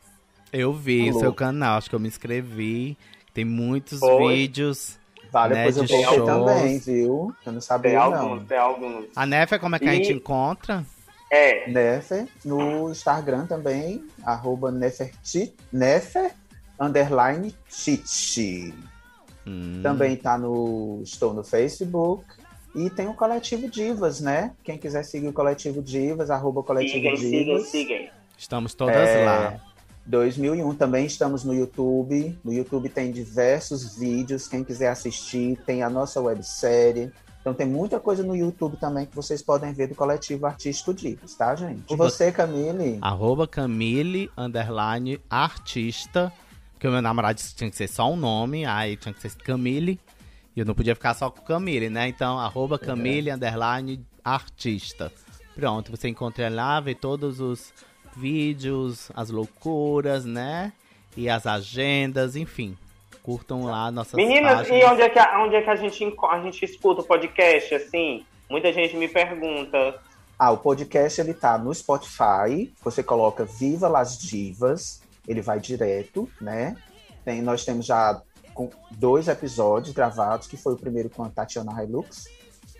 Eu vi o Alô. seu canal, acho que eu me inscrevi. Tem muitos Foi. vídeos. Vale, Né, depois eu shows. também, viu? Eu não Tem sabia, alguns, não. tem alguns. A Nefa, como é que a E- gente encontra? É, Nefer, no Instagram também, arroba Neferti, Nefer, underline Titi. Hum, Também tá no, estou no Facebook. E tem o Coletivo Divas, né? Quem quiser seguir o Coletivo Divas, arroba Coletivo sigam, sigam, Divas. sigam. Estamos todas É, lá. 2001 também estamos no YouTube. No YouTube tem diversos vídeos. Quem quiser assistir, tem a nossa websérie. Então tem muita coisa no YouTube também que vocês podem ver do coletivo artístico Divas, tá, gente? E você, Camille? Arroba Camille, underline, artista. Porque o meu namorado disse que tinha que ser só um nome, aí tinha que ser Camille. E eu não podia ficar só com Camille, né? Então, arroba Camille, underline, artista. Pronto, você encontra lá, vê todos os vídeos, as loucuras, né? E as agendas, enfim. Curtam lá nossas Meninas, páginas. e onde é, que, a- onde é que a gente, a gente escuta o podcast, assim? Muita gente me pergunta. Ah, o podcast ele tá no Spotify. Você coloca Viva Las Divas, ele vai direto, né? Tem, nós temos já com dois episódios gravados, que foi o primeiro com a Tatiana Hilux,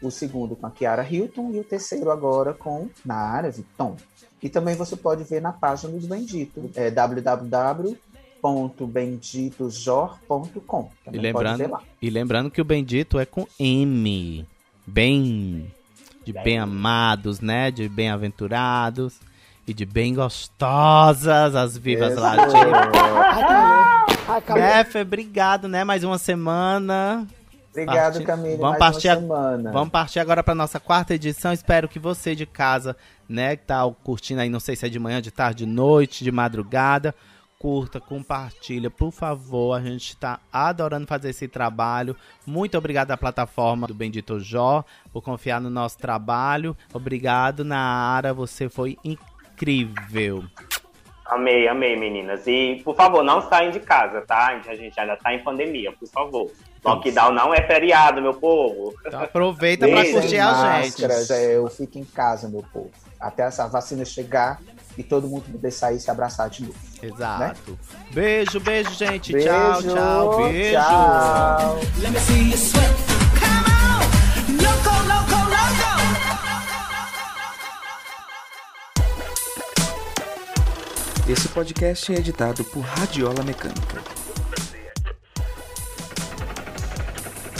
o segundo com a Kiara Hilton e o terceiro agora com Nara Viton. E também você pode ver na página do Bendito, é www.benditojor.com. E Também pode ver lembrando, lá. e lembrando que o bendito é com M. Bem. De bem amados, né? De bem-aventurados. E de bem gostosas, as vivas Isso. lá de. Ai. Nefe, obrigado, né? Mais uma semana. Obrigado, Parti- Camille. Vamos mais partir, semana. vamos partir agora para nossa quarta edição. Espero que você de casa, né, que tá curtindo aí, não sei se é de manhã, de tarde, de noite, de madrugada, curta, compartilha, por favor. A gente tá adorando fazer esse trabalho. Muito obrigado à plataforma do Bendito Jó por confiar no nosso trabalho. Obrigado, Nara, você foi incrível. Amei, amei, meninas. E, por favor, não saem de casa, tá? A gente ainda tá em pandemia, por favor. Lockdown não é feriado, meu povo. Então aproveita para curtir a gente. Eu fico em casa, meu povo. Até essa vacina chegar e todo mundo poder sair e se abraçar de novo. Exato. Beijo, beijo, gente. Beijo, tchau, tchau. Beijo. tchau. Esse podcast é editado por Radiola Mecânica.